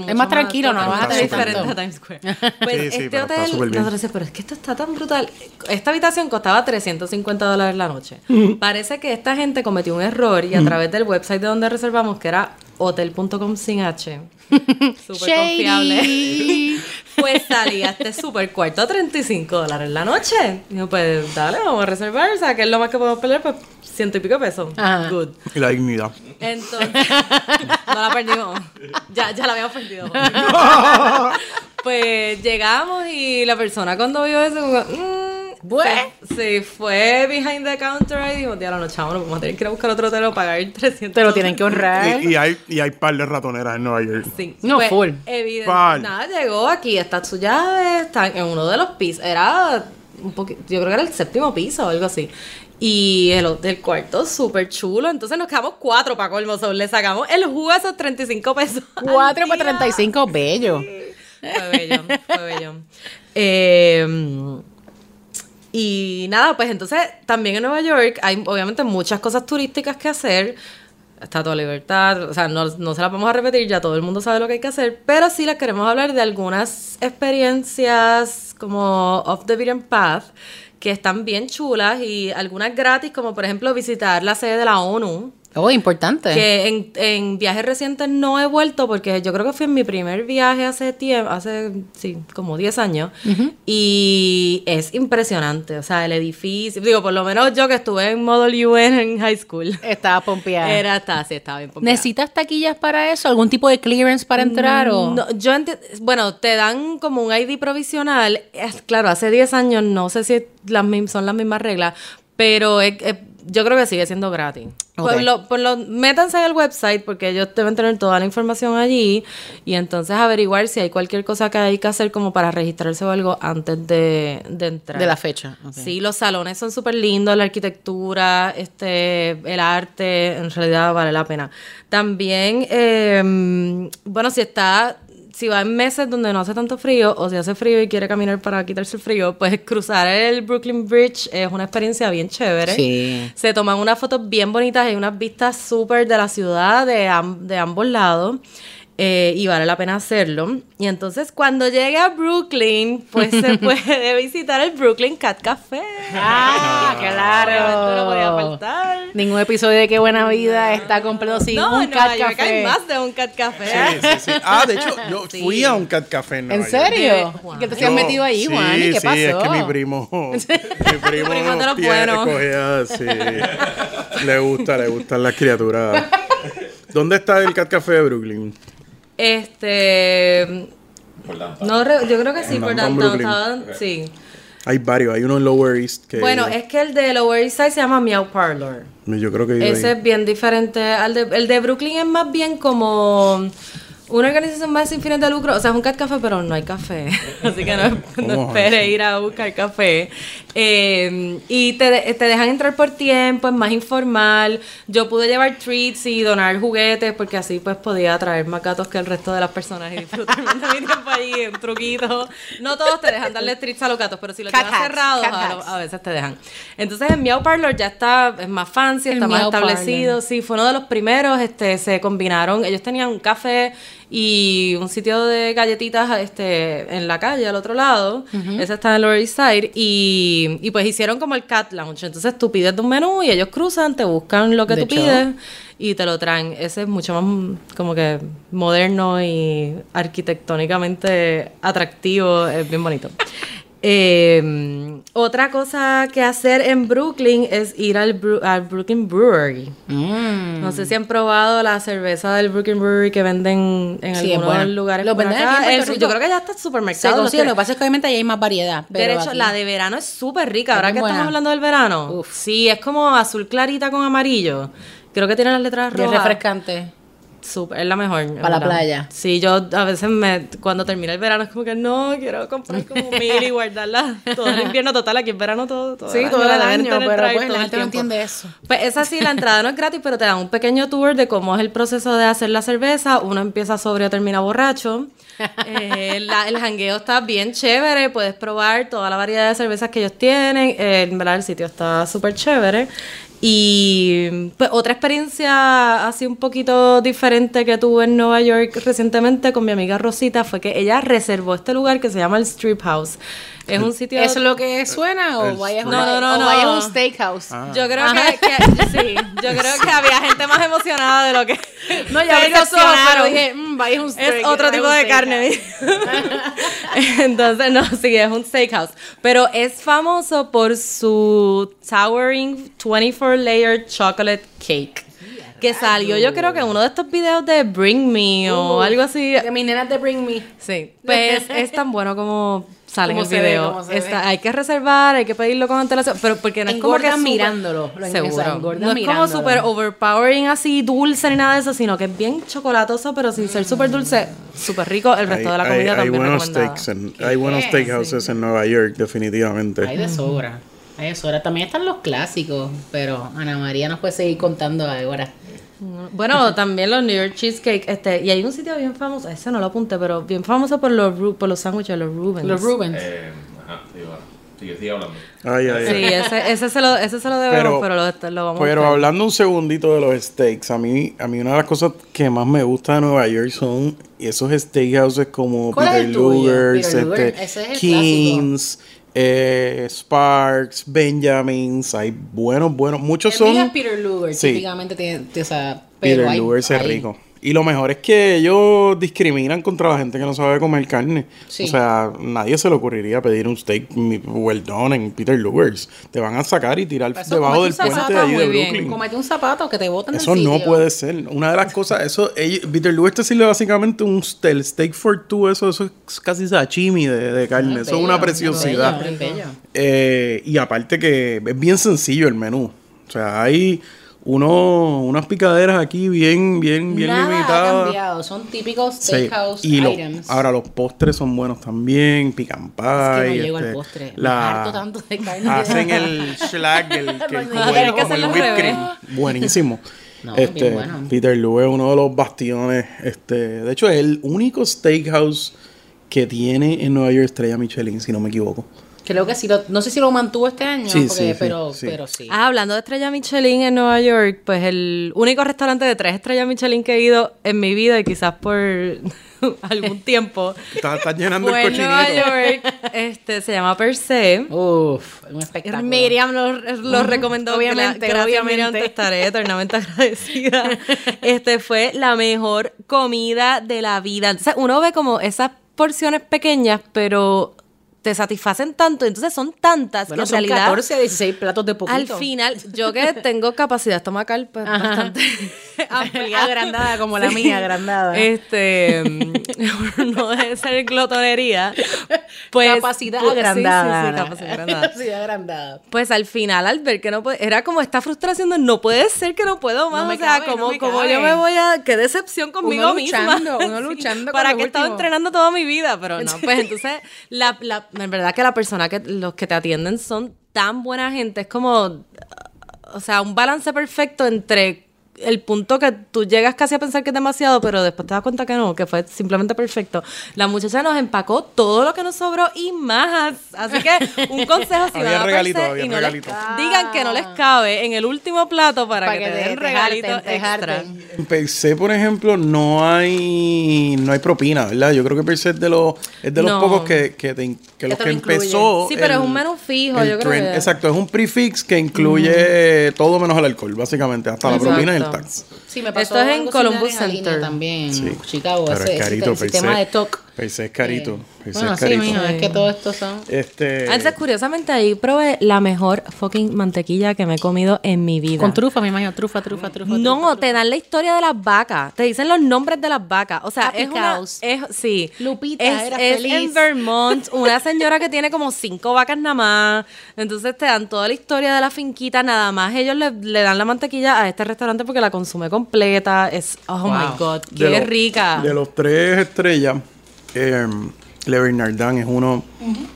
es más tranquilo, no vas a tener diferente a Times Square. Pues Sí, sí, este pero está hotel, nosotros pero es que esto está tan brutal. Esta habitación costaba 350 dólares la noche. Parece que esta gente cometió un error y a través del website de donde reservamos, que era hotel.com sin H, súper confiable, pues salía este super cuarto a 35 dólares la noche. Digo, pues dale, vamos a reservar. O sea, que es lo más que podemos perder, pues ciento y pico pesos. Ajá. Good. Y la dignidad. Entonces, no la perdimos. Ya, ya la habíamos perdido. pues llegamos y la persona cuando vio eso, como, mm, Bueno. se, se fue behind the counter y dijo, ya la noche, vamos a tener que ir a buscar otro hotel o pagar 300 Te lo tienen que honrar. Y, y hay, y hay par de ratoneras en Nueva York. Sí. No, Pues, full. evidente- Par. Nada, llegó aquí, está su llave, está en uno de los pisos. Era un poquito, yo creo que era el séptimo piso o algo así. Y el, el cuarto súper chulo. Entonces nos quedamos cuatro para colmo. so, le sacamos el jugo a esos 35 pesos. al 4 por día. 35, bello. Fue bello, fue bello. Eh, y nada, pues entonces también en Nueva York hay obviamente muchas cosas turísticas que hacer. Estatua de Libertad, o sea, no, no se las vamos a repetir, ya todo el mundo sabe lo que hay que hacer, pero sí les queremos hablar de algunas experiencias como off the beaten path que están bien chulas y algunas gratis, como por ejemplo visitar la sede de la ONU, Oh, importante. que en, en viajes recientes no he vuelto porque yo creo que fui en mi primer viaje hace tiempo, hace, sí, como 10 años. Y es impresionante. O sea, el edificio. Digo, por lo menos yo que estuve en Model UN en high school. Estaba pompeada. Era hasta, sí, estaba bien pompeada. ¿Necesitas taquillas para eso? ¿Algún tipo de clearance para entrar? o? No, yo bueno, te dan como un ID provisional. Es, claro, hace 10 años no sé si las son las mismas reglas, pero es- es- yo creo que sigue siendo gratis. Ok. Por lo, por lo, métanse al website porque ellos deben tener toda la información allí y entonces averiguar si hay cualquier cosa que hay que hacer como para registrarse o algo antes de, de entrar. De la fecha. Sí, los salones son súper lindos, la arquitectura, este, el arte, en realidad vale la pena. También, eh, bueno, si está, si va en meses donde no hace tanto frío, o si hace frío y quiere caminar para quitarse el frío, pues cruzar el Brooklyn Bridge es una experiencia bien chévere. Sí. Se toman unas fotos bien bonitas, hay unas vistas súper de la ciudad de, am- de ambos lados. Eh, y vale la pena hacerlo. Y entonces cuando llegue a Brooklyn, pues se puede visitar el Brooklyn Cat Café. Ah, Obviamente no podía claro. faltar. Ningún episodio de Qué Buena Vida está completo sin no, un en cat Nueva York café. hay más de un Cat Café. Sí, sí, sí. Ah, de hecho, yo Sí. fui a un cat café en ¿En Nueva serio? ¿Qué te Yo- has metido ahí, sí, Juan? ¿Y qué sí, pasó? es que mi primo, mi primo, primo de los buenos. cogía, sí. Le gusta, le gustan las criaturas. ¿Dónde está el cat café de Brooklyn? Este. No, yo creo que sí, En por Downtown Sí. Hay varios, hay uno en Lower East que Bueno, es que el de Lower East Side se llama Meow Parlor. yo creo que Ese ahí. es bien diferente al de... El de Brooklyn es más bien como... Una organización más sin fines de lucro, o sea, es un cat café, pero no hay café. Así que no, no ¿Cómo es espere eso? ir a buscar café. Eh, y te, de- te dejan entrar por tiempo, es más informal. Yo pude llevar treats y donar juguetes, porque así pues podía traer más gatos que el resto de las personas y disfrutar más de mi tiempo allí, un truquito. No todos te dejan darle treats a los gatos, pero si los llevas cerrados, a, veces te dejan. Entonces el Meow Parlor ya está, es más fancy, El está más Meow establecido. Sí, fue uno de los primeros, este, se combinaron, ellos tenían un café y un sitio de galletitas este, en la calle al otro lado, ese está en Lower East Side, y, y pues hicieron como el Cat Lounge, entonces tú pides de un menú y ellos cruzan, te buscan lo que De tú hecho. pides y te lo traen. Ese es mucho más mm, como que moderno y arquitectónicamente atractivo, es bien bonito. Eh, otra cosa que hacer en Brooklyn es ir al, Bru- al Brooklyn Brewery. Mm. No sé si han probado la cerveza del Brooklyn Brewery que venden en Sí, algunos lugares. Lo por venden acá. aquí en El- yo creo que ya está Se supermercado. consigue, lo que pasa es que obviamente ahí hay más variedad. De Pero hecho, aquí- la de verano es súper rica. Ahora Es que buena. estamos hablando del verano. Uf. Sí, es como azul clarita con amarillo. Creo que tiene las letras rojas. refrescante. Es la mejor. en Pa' la playa. Sí, yo a veces me, cuando termina el verano es como que no, quiero comprar como mil y guardarla todo el invierno total. Aquí en verano todo, todo Sí, el todo año, la el deben año, pero traer pues todo la el gente no entiende eso. Pues esa sí, la entrada no es gratis, pero te dan un pequeño tour de cómo es el proceso de hacer la cerveza. Uno empieza sobrio, termina borracho. Eh, la- el jangueo está bien chévere, puedes probar toda la variedad de cervezas que ellos tienen. Eh, en verdad, el sitio está súper chévere. Y pues otra experiencia así un poquito diferente que tuve en Nueva York recientemente con mi amiga Rosita fue que ella reservó este lugar que se llama el Strip House. Es un sitio... ¿Eso es lo que suena o vaya a un, No, no, no, o no. vaya a un steakhouse? Yo creo que, que- sí, yo creo que había gente más emocionada de lo que No, ya abrí los ojos, decepcionaron. pero dije, mm, vaya a un steak. es otro tipo de steakhouse. carne. Entonces, no, sí, es un steakhouse. Pero es famoso por su towering 24 layer chocolate cake. Que salió, yo creo que en uno de estos videos de Bring Me o Uh, algo así. De mis nenas de Bring Me. Sí, pues es tan bueno como sale en el ve, video. como se Está- ve. hay que reservar, hay que pedirlo con antelación, pero porque no es como que mirándolo, Seguro. no es como súper overpowering así dulce ni nada de eso, sino que es bien chocolatoso, pero sin ser súper dulce, súper rico. El resto Hay, de la hay- comida hay también buenos recomendada. steaks, en- hay buenos Sí, steakhouses en Nueva York, definitivamente. Hay de sobra. Hay de sobra. También están los clásicos, pero Ana María nos puede seguir contando ahora. Bueno, también los New York Cheesecake, este, y hay un sitio bien famoso, ese no lo apunté, pero bien famoso por los por los sándwiches, los Rubens. Los Rubens. Eh, ajá, digo, sigue, sigue hablando. Ay, ay, ay. Sí, ese, ese se lo, ese se lo debemos, pero, lo, lo vamos a pero hablando un segundito de los steaks, a mí, a mí una de las cosas que más me gusta de Nueva York son esos steakhouses como ¿Cuál es Peter? Luger's, este, ese es el Kings, eh, Sparks, Benjamins, hay buenos, buenos, muchos son... Peter Luger, Sí. típicamente tiene, o sea, pero Peter hay- Luger's es hay- rico. Y lo mejor es que ellos discriminan contra la gente que no sabe comer carne. Sí. O sea, nadie se le ocurriría pedir un steak well done en Peter Luger's. Te van a sacar y tirar Eso, debajo del zapato puente de allí de muy bien. Brooklyn. Comete un zapato que te botan del Eso no sitio. puede ser. Una de las cosas, eso, ellos- Peter Luger's te sirve básicamente un steak for two, eso, eso es casi sashimi de, de carne. Ay, eso es una preciosidad. bello, bello. Eh, y aparte que es bien sencillo el menú. O sea, hay uno, unas picaderas aquí bien, bien, bien Nada ha limitadas. cambiado. Son típicos Sí, lo- items. ahora los postres son buenos también, pican pie. Es que no llego al este, postre. Me la- harto tanto de carne. Hacen el schlag, el, que- Hay como el, como el whipped cream. Buenísimo. No, este, bueno. Peter Lou es uno de los bastiones. Este, de hecho, es el único steakhouse que tiene en Nueva York estrella Michelin, si no me equivoco. Creo que sí. Lo, no sé si lo mantuvo este año, Sí, porque- sí, sí, pero, sí. pero sí. Ah, hablando de estrella Michelin en Nueva York, pues el único restaurante de tres estrellas Michelin que he ido en mi vida y quizás por algún tiempo Estás estás llenando fue el en Nueva cochinito. York, este, se llama Per Se. Uf, un espectáculo. Miriam lo, lo recomendó. Obviamente, Gracias, obviamente. Miriam, te estaré eternamente agradecida. Este fue la mejor comida de la vida. Entonces, uno ve como esas porciones pequeñas, pero te satisfacen tanto. Entonces, son tantas Bueno, que en son realidad. 14 a 16 platos de poquito. Al final, yo que tengo capacidad estomacal pues, bastante amplia. agrandada como la mía, agrandada. Este, mm, no debe ser glotonería. Pues, capacidad pues, sí, agrandada. Sí, sí, Ana. capacidad agrandada. Capacidad agrandada. Pues al final, al ver que no puede, era como esta frustración de no puede ser que no puedo más. No o sea, cabe, como, no como yo me voy a. Qué decepción conmigo Uno misma. luchando, uno luchando Para que he estado entrenando toda mi vida, pero no. Pues entonces, la, la, en verdad que la persona que los que te atienden son tan buena gente. Es como. O sea, un balance perfecto entre el punto que tú llegas casi a pensar que es demasiado, pero después te das cuenta que no, que fue simplemente perfecto. La muchacha nos empacó todo lo que nos sobró y más. Así que un consejo si Había van a regalito, había y no regalito. les, digan que no les cabe en el último plato para, Para que, que te den regalito jarten, te extra. En Perse, por ejemplo, no hay no hay propina, ¿verdad? Yo creo que Perse es de los es de los No. pocos que, que, te que los que incluye. empezó. Sí, pero es un menú fijo, yo creo que- Exacto, es un prefix que incluye todo menos el alcohol, básicamente, hasta la propina y el tax. Sí, me pasó Esto es en Columbus Center. también, Sí. Chicago, Pero ese, es ese sistema de TOC. Ese es carito. Eh, Ese bueno, es sí, carito. mijo, es que todo esto son... Este. Antes, curiosamente, ahí probé la mejor fucking mantequilla que me he comido en mi vida. Con trufa, me imagino, trufa, trufa, trufa. No, trufa, te dan la historia de las vacas. Te dicen los nombres de las vacas. O sea, Happy es una. cows. Es, sí. Lupita es, era es feliz. en Vermont, una señora que tiene como cinco vacas nada más. Entonces te dan toda la historia de la finquita. Nada más ellos le, le dan la mantequilla a este restaurante porque la consume completa. Es. Oh Wow. my God. de Qué los- rica. De los tres estrellas, eh, Le Bernardin es uno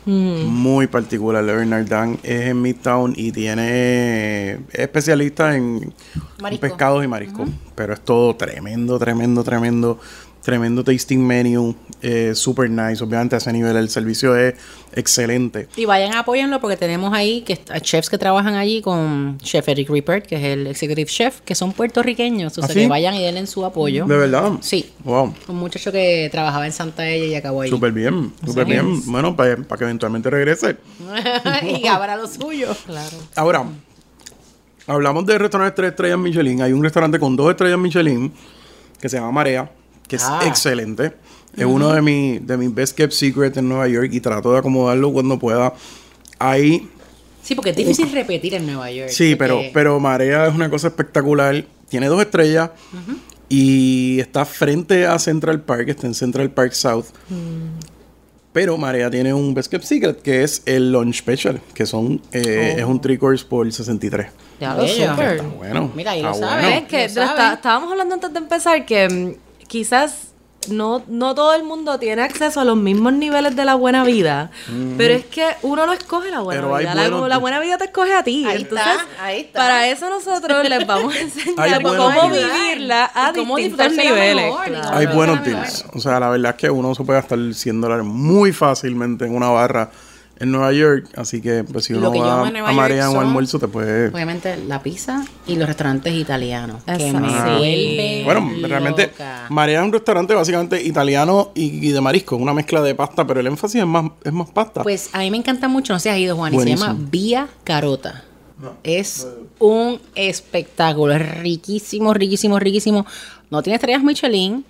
muy particular. Le Bernardin es en Midtown y tiene es especialista en, Marisco. pescados y mariscos. Pero es todo tremendo, tremendo, tremendo, tremendo tasting menu. eh, super nice. Obviamente a ese nivel el servicio es excelente. Y vayan, apóyenlo porque tenemos ahí que a chefs que trabajan allí con Chef Eric Rippert, que es el executive chef, que son puertorriqueños. O sea, ¿Ah, sí? que vayan y denle su apoyo. ¿De verdad? Sí. Wow. Un muchacho que trabajaba en Santa Ella y acabó ahí. Súper bien, súper bien. Bueno, para que eventualmente regrese. y abra lo suyo. Claro. Ahora, hablamos de restaurantes tres estrellas Michelin. Hay un restaurante con dos estrellas Michelin que se llama Marea, que es Ah. excelente. Es uno de, mis de mis best kept secrets en Nueva York y trato de acomodarlo cuando pueda. Ahí, Sí, porque es difícil repetir en Nueva York. sí, pero, porque- pero Marea es una cosa espectacular. Tiene dos estrellas y está frente a Central Park, está en Central Park South. Pero Marea tiene un Best Kept Secret que es el Lunch Special, que son eh, es un 3 course por 63. Ya lo. Está bueno. Mira, ahí lo está sabe. bueno. Es que Lo lo sabe. está- estábamos hablando antes de empezar que mm, quizás no, no todo el mundo tiene acceso a los mismos niveles de la buena vida, pero es que uno no escoge la buena Pero vida. La, buenos la de- buena vida te escoge a ti. Ahí Entonces, está, ahí está. para eso nosotros les vamos a enseñar buenos cómo vivirla a cómo distintos niveles. mejor, claro. digamos. Hay buenos deals. O sea, la verdad es que uno se puede gastar 100 dólares muy fácilmente en una barra en Nueva York. Así que, pues, si uno que va en a Marea York a un son- almuerzo, te puede. Obviamente la pizza y los restaurantes italianos. Que me vuelven Bueno, realmente. Marea es un restaurante básicamente italiano y, y de marisco, una mezcla de pasta, pero el énfasis es más, es más pasta. Pues a mí me encanta mucho, no sé si has ido, Juan, y se llama Vía Carota. Es un espectáculo, es riquísimo, riquísimo, riquísimo. No tiene estrellas Michelin,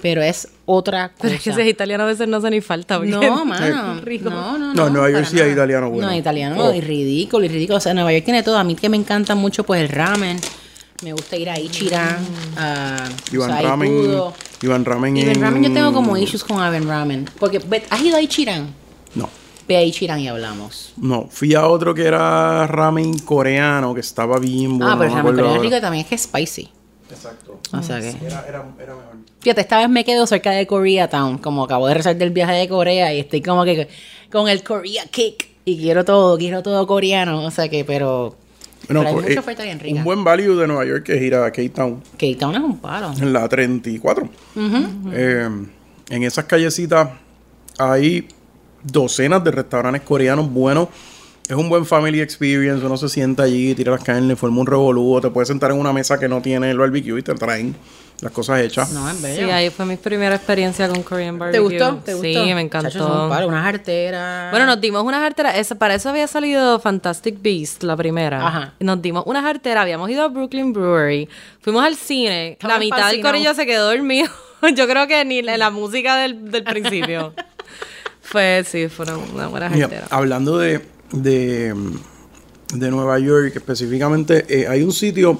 pero es otra cosa. Pero es que si es italiano a veces no hace ni falta. No, mano. rico. No, no, No, no. en Nueva York sí hay italiano bueno. No, italiano Oh. y ridículo, y ridículo. O sea, Nueva York tiene todo. A mí que me encanta mucho, pues el ramen. Me gusta ir a Ichiran, a Iván o sea, Ramen. Aipudo. Iván Ramen Iván Ramen, yo tengo como issues con Iván Ramen. Porque, ¿has ido a Ichiran? No. Ve a Ichiran y hablamos. No, fui a otro que era ramen coreano, que estaba bien bueno. ah, pero el ramen coreano rico también es que es spicy. Exacto. O sea que... Era, era, era mejor. Fíjate, esta vez me quedo cerca de Koreatown, como acabo de regresar del viaje de Corea y estoy como que con el Korea Kick y quiero todo, quiero todo coreano, o sea que, pero, Bueno, pero hay pues, mucha eh, oferta bien rica. Un buen value de Nueva York es ir a K-Town. K-Town es un palo. En la 34. Eh, en esas callecitas hay docenas de restaurantes coreanos buenos. Es un buen family experience. Uno se sienta allí, tira las carnes, forma un revolú. Te puedes sentar en una mesa que no tiene el barbecue y te traen las cosas hechas. No, es Sí, bello. ahí fue mi primera experiencia con Korean ¿Te barbecue. gustó? ¿Te gustó? Sí, me encantó. un unas arteras. Bueno, nos dimos unas arteras. esa- para eso había salido Fantastic Beast, la primera. Ajá. Nos dimos unas arteras. Habíamos ido a Brooklyn Brewery. Fuimos al cine. Estamos la mitad del corillo se quedó dormido. Yo creo que ni la, la música del, del principio. fue, sí, fue una, una buena hablando de, de, de Nueva York, específicamente, eh, hay un sitio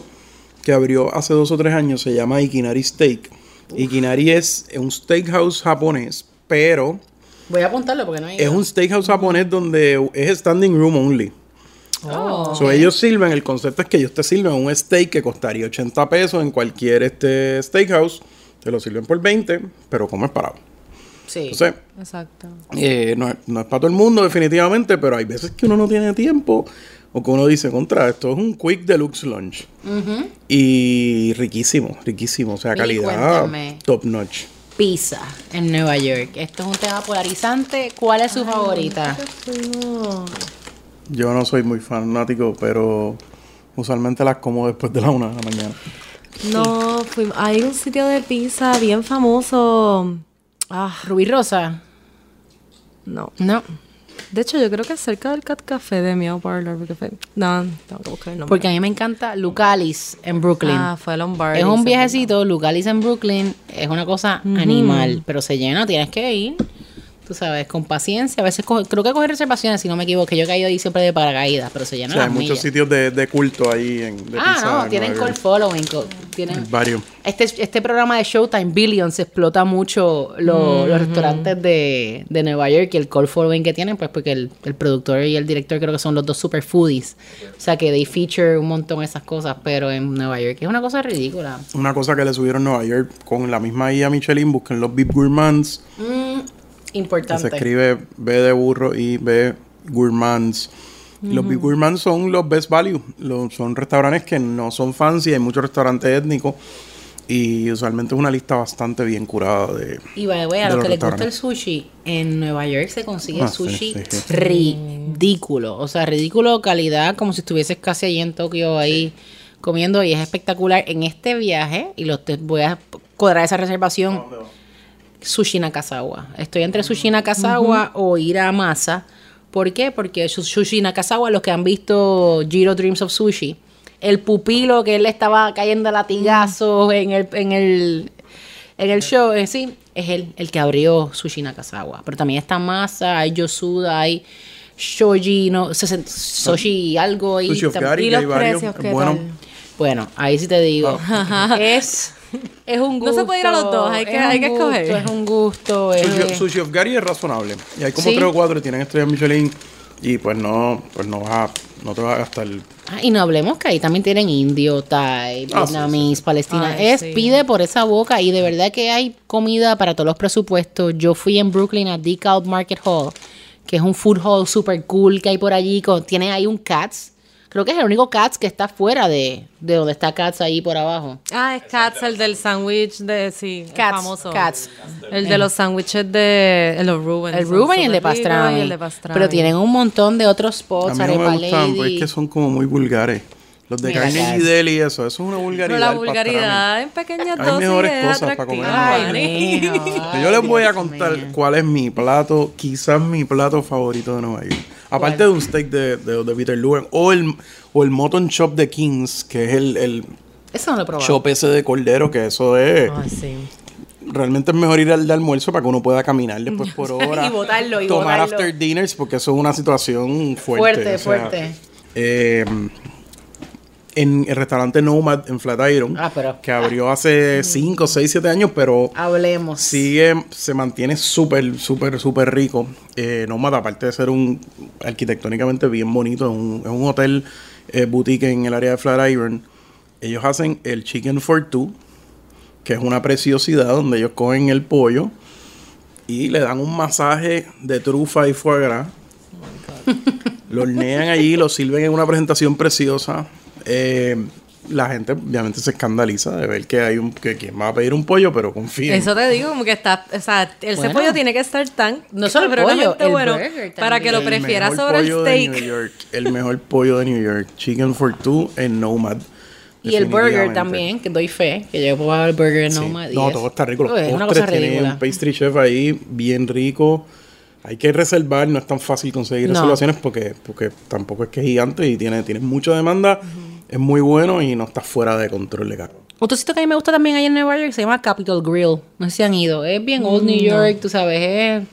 que abrió hace dos o tres años, se llama Ikinari Steak. Ikinari es un steakhouse japonés, pero Voy a apuntarlo porque no hay. es un steakhouse japonés donde es standing room only. Oh, So, ellos sirven, el concepto es que ellos te sirven un steak que costaría 80 pesos en cualquier este steakhouse. Te lo sirven por 20, pero comes parado. Sí. Entonces, Exacto. eh, no, es- no es para todo el mundo, definitivamente, pero hay veces que uno no tiene tiempo o que uno dice, contra, esto es un quick deluxe lunch. Y riquísimo, riquísimo. O sea, calidad cuéntame. top notch. Pizza en Nueva York. Esto es un tema polarizante. ¿Cuál es su favorita? Yo no soy muy fanático, pero usualmente las como después de la una de la mañana. No, hay un sitio de pizza bien famoso. Ah, Rubí Rosa. no. No. De hecho, yo creo que es cerca del Cat Café de Meow Parlor. Porque fue, no, tengo que buscar el nombre. Porque a mí me encanta Lucalis en Brooklyn. Ah, fue Lombardi. es un viajecito, Lucalis en Brooklyn, es una cosa animal, pero se llena, tienes que ir. Tú sabes, con paciencia. A veces coge- creo que coge reservaciones, si no me equivoco, que yo he caído ahí siempre de paracaídas, pero se O llenan sea, hay muchos sitios de, de culto ahí en de Ah, no, en tienen call following. Tienen, Varios. este, este programa de Showtime, Billions, explota mucho lo- los restaurantes de, de Nueva York y el call following que tienen, pues porque el, el productor y el director creo que son los dos super foodies. O sea que they feature un montón esas cosas, pero en Nueva York es una cosa ridícula. Una cosa que le subieron Nueva York con la misma guía Michelin, busquen los Beef Gourmands, que Importante. se escribe B de burro y B Gourmands. Los Beef Gourmands son los best value, los- son restaurantes que no son fancy, hay muchos restaurantes étnicos y usualmente es una lista bastante bien curada de... Y by the way, a los los que les gusta el sushi, en Nueva York se consigue Ah, sushi sí, sí. ridículo. O sea, ridículo calidad, como si estuvieses casi allí en Tokio ahí comiendo y es espectacular. En este viaje, y los te voy a cuadrar esa reservación, Sushi Nakazawa. Estoy entre Sushi Nakazawa o ir a Masa. ¿Por qué? Porque su- Sushi Nakazawa, los que han visto Giro Dreams of Sushi, el pupilo que él estaba cayendo a latigazos en el, en el en el show en sí, es él el que abrió Sushi Nakazawa. Pero también está Masa, hay Yosuda, hay Shoji, no, Soshi algo y Sushi of tam- Gary, ¿Y que los varios, precios es qué bueno. tal? Bueno, ahí sí te digo. es, es un gusto. No se puede ir a los dos, hay que- es hay que gusto, escoger. Es un gusto. es- Sushi, Sushi of Gary es razonable. Y hay como Sí. tres o cuatro que tienen estrellas Michelin y pues no, pues no vas a, no te vas a gastar... Ah, y no hablemos que ahí también tienen indio, thai, Ah, vietnamese, palestina. Ay, es sí. pide por esa boca y de verdad que hay comida para todos los presupuestos. Yo fui en Brooklyn a DeKalb Market Hall, que es un food hall super cool que hay por allí. Con, tiene ahí un Cats. Creo que es el único Cats que está fuera de, de donde está Cats ahí por abajo. Ah, es Katz, el del sándwich de, sí, el Cats, famoso. Cats. El de los sándwiches de los Rubens. El Ruben y el de pastrami. y el de pastrami. Pero tienen un montón de otros A spots, mí no me gustan, pues es que son como muy vulgares. Los de Mira, Carnegie Cas. Deli y eso, eso es una vulgaridad. Pero la vulgaridad en pequeñas Hay dosis mejores es cosas para comer. atractiva. Ay, Yo les voy a contar cuál es mi plato, quizás mi plato favorito de Nueva York. Aparte de un steak de, de, de Peter Luger o el, o el mutton chop de Kings, que es el, el Eso no lo he probado. chop ese de cordero, que eso es... Ay, sí. Realmente es mejor ir al de almuerzo para que uno pueda caminar después por hora. Y botarlo, y Tomar botarlo. after dinners, porque eso es una situación fuerte. Fuerte, o sea, fuerte. eh, en el restaurante Nomad en Flatiron, Ah, pero- que abrió hace 5, 6, 7 años, pero Hablemos. sigue, se mantiene súper, súper, súper rico. Eh, Nomad, aparte de ser un arquitectónicamente bien bonito, es un, es un hotel eh, boutique en el área de Flatiron. Ellos hacen el Chicken for Two, que es una preciosidad donde ellos cogen el pollo y le dan un masaje de trufa y foie gras. lo hornean allí, lo sirven en una presentación preciosa. Eh, la gente obviamente se escandaliza de ver que hay un que quien va a pedir un pollo, pero confía. Eso te digo, como que está, o sea, ese Bueno. pollo tiene que estar tan No solo el pollo, el bueno para que lo prefieras mejor sobre el pollo de New steak. York, el mejor pollo de New York, Chicken for Two en Nomad. Y el burger también, que doy fe, que yo probado el burger Sí. Nomad. No, todo está rico. Los Uy, es una cosa un pastry chef ahí bien rico. Hay que reservar, no es tan fácil conseguir No. reservaciones porque, porque tampoco es que es gigante y tiene, tiene mucha demanda. Es muy bueno y no está fuera de control de caro. Otro sitio que a mí me gusta también allá en Nueva York se llama Capitol Grill. No sé si han ido. Es bien old New York, tú sabes, es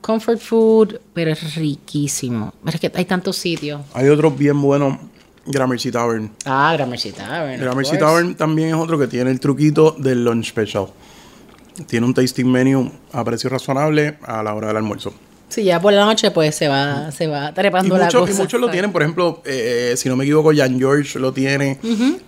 comfort food, pero es riquísimo. Pero es que hay tantos sitios. Hay otros bien buenos, Gramercy Tavern. Ah, Gramercy Tavern. Gramercy. Tavern también es otro que tiene el truquito del lunch special. Tiene un tasting menu a precio razonable a la hora del almuerzo. Sí, ya por la noche pues se va, se va Y trepando la muchos, y cosa. muchos lo tienen, por ejemplo, eh, si no me equivoco, Jan George lo tiene.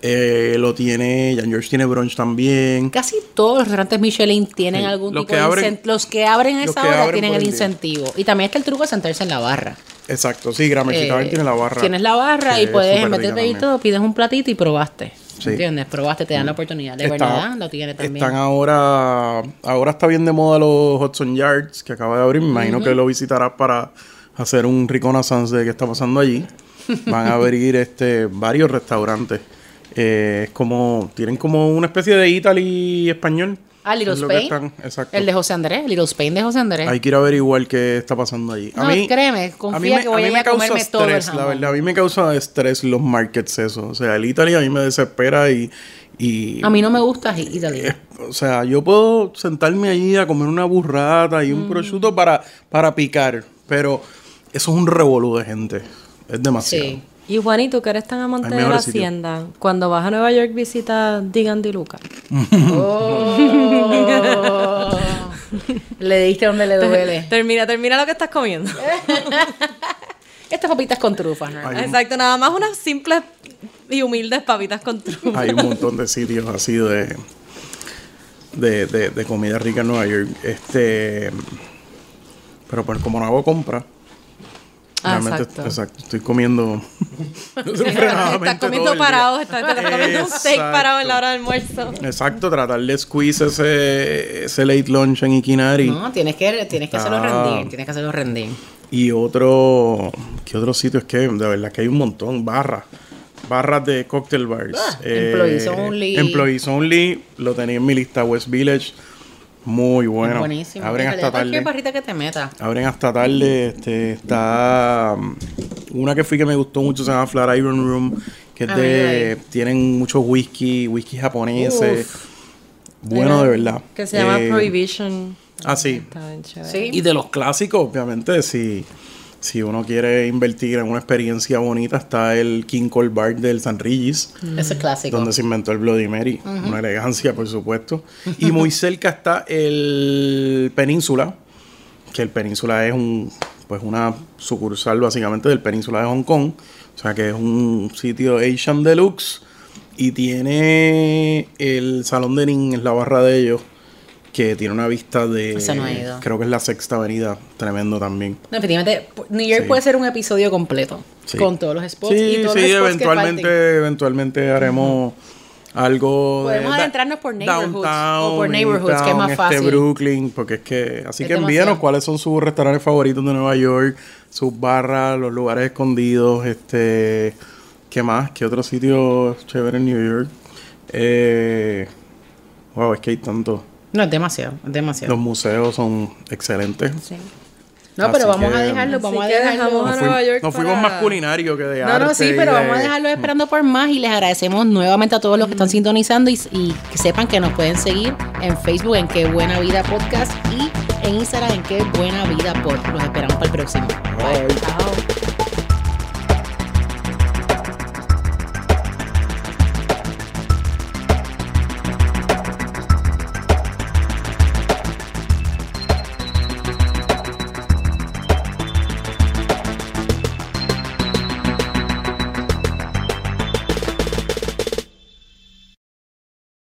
eh, lo tiene, Jan George tiene brunch también. Casi todos los restaurantes Michelin tienen Sí, algún los tipo que de abren- incentivo. Los que abren a los esa que hora abren tienen el día. incentivo. Y también está el truco de sentarse en la barra. Exacto, sí, Gramercy Eh, tiene la barra. Tienes la barra y es puedes, pedir también. todo, pides un platito y probaste. Sí. Mm. ¿Entiendes? Probaste, te dan la oportunidad. De Está- verdad, lo tiene también. Están ahora, ahora está bien de moda los Hudson Yards que acaba de abrir. Me imagino que lo visitarás para hacer un reconnaissance de qué está pasando allí. Van a abrir este varios restaurantes. Eh, es como tienen como una especie de Italy español. Ah, Little Spain. están- exacto. El de José Andrés, Little Spain de José Andrés. Hay que ir a averiguar qué está pasando allí. No, créeme, confía que voy a ir a comerme todo el estrés, la jamón. verdad. A mí me causa estrés los markets eso. O sea, el Italy a mí me desespera y, Y, A mí no me gusta i- Italia. o sea, yo puedo sentarme allí a comer una burrata y un prosciutto para, para picar, pero eso es un revolú de gente. Es demasiado. Sí. Y Juanito, que eres tan amante de la hacienda, cuando vas a Nueva York visita Digan Di Luca. Oh. le diste donde le duele. Termina, termina lo que estás comiendo. Estas papitas con trufas, ¿no? Hay un- Exacto, nada más unas simples y humildes papitas con trufa. Hay un montón de sitios así de, de, de, de comida rica en Nueva York. Este, pero pues como no hago compra, realmente, exacto. exacto, estoy comiendo Estás comiendo parado, estás, estás comiendo un steak parado en la hora del almuerzo. Exacto, tratar de squeeze ese, ese late lunch en Ikinari. No, tienes que, tienes que hacerlo Ah. rendir. Tienes que hacerlo rendir. Y otro, ¿qué otro sitio es que? De verdad que hay un montón, barras. Barras de cocktail bars. Ah, employees only. Employees only, lo tenía en mi lista, West Village. Muy bueno. Buenísimo. Abren En hasta tarde. barrita que te meta. Abren hasta tarde. Este, está um, una que fui que me gustó mucho, se llama Flatiron Room, que es Ah, de, tienen muchos whisky, whisky japoneses. Bueno, de verdad. Que se llama Eh, Prohibition. Ah, sí. Está bien chévere. Sí. Y de los clásicos, obviamente, si, si uno quiere invertir en una experiencia bonita, está el King Cole Bar del San Regis, Ese es clásico. donde se inventó el Bloody Mary. Una elegancia, por supuesto. Y muy cerca está el Península, que el Península es un pues una sucursal básicamente del Península de Hong Kong. O sea que es un sitio Asian Deluxe. Y tiene el Salón de Nin, es la barra de ellos, que tiene una vista de... Ese no he ido. Creo que es la sexta avenida, tremendo también. No, Definitivamente, New York Sí. puede ser un episodio completo. Sí. Con todos los spots Sí, y todos sí, los spots eventualmente, que eventualmente haremos algo Podemos de adentrarnos por neighborhoods, downtown, o por neighborhoods, que es más fácil. Este Brooklyn, porque es que así Es que envíenos cuáles son sus restaurantes favoritos de Nueva York, sus barras, los lugares escondidos, este, qué más, qué otro sitio chévere en New York. Eh, wow, es que hay tanto. No, es demasiado, es demasiado. Los museos son excelentes. No, pero Así vamos a dejarlo, vamos a dejarlo. a fuimos- Nueva York nos fuimos para- más culinario que de No, arte. no, sí, pero de- vamos a dejarlo esperando por más y les agradecemos nuevamente a todos los que están sintonizando y, y que sepan que nos pueden seguir en Facebook en Qué Buena Vida Podcast y en Instagram en Qué Buena Vida Pod. Los esperamos para el próximo. Bye. Chao.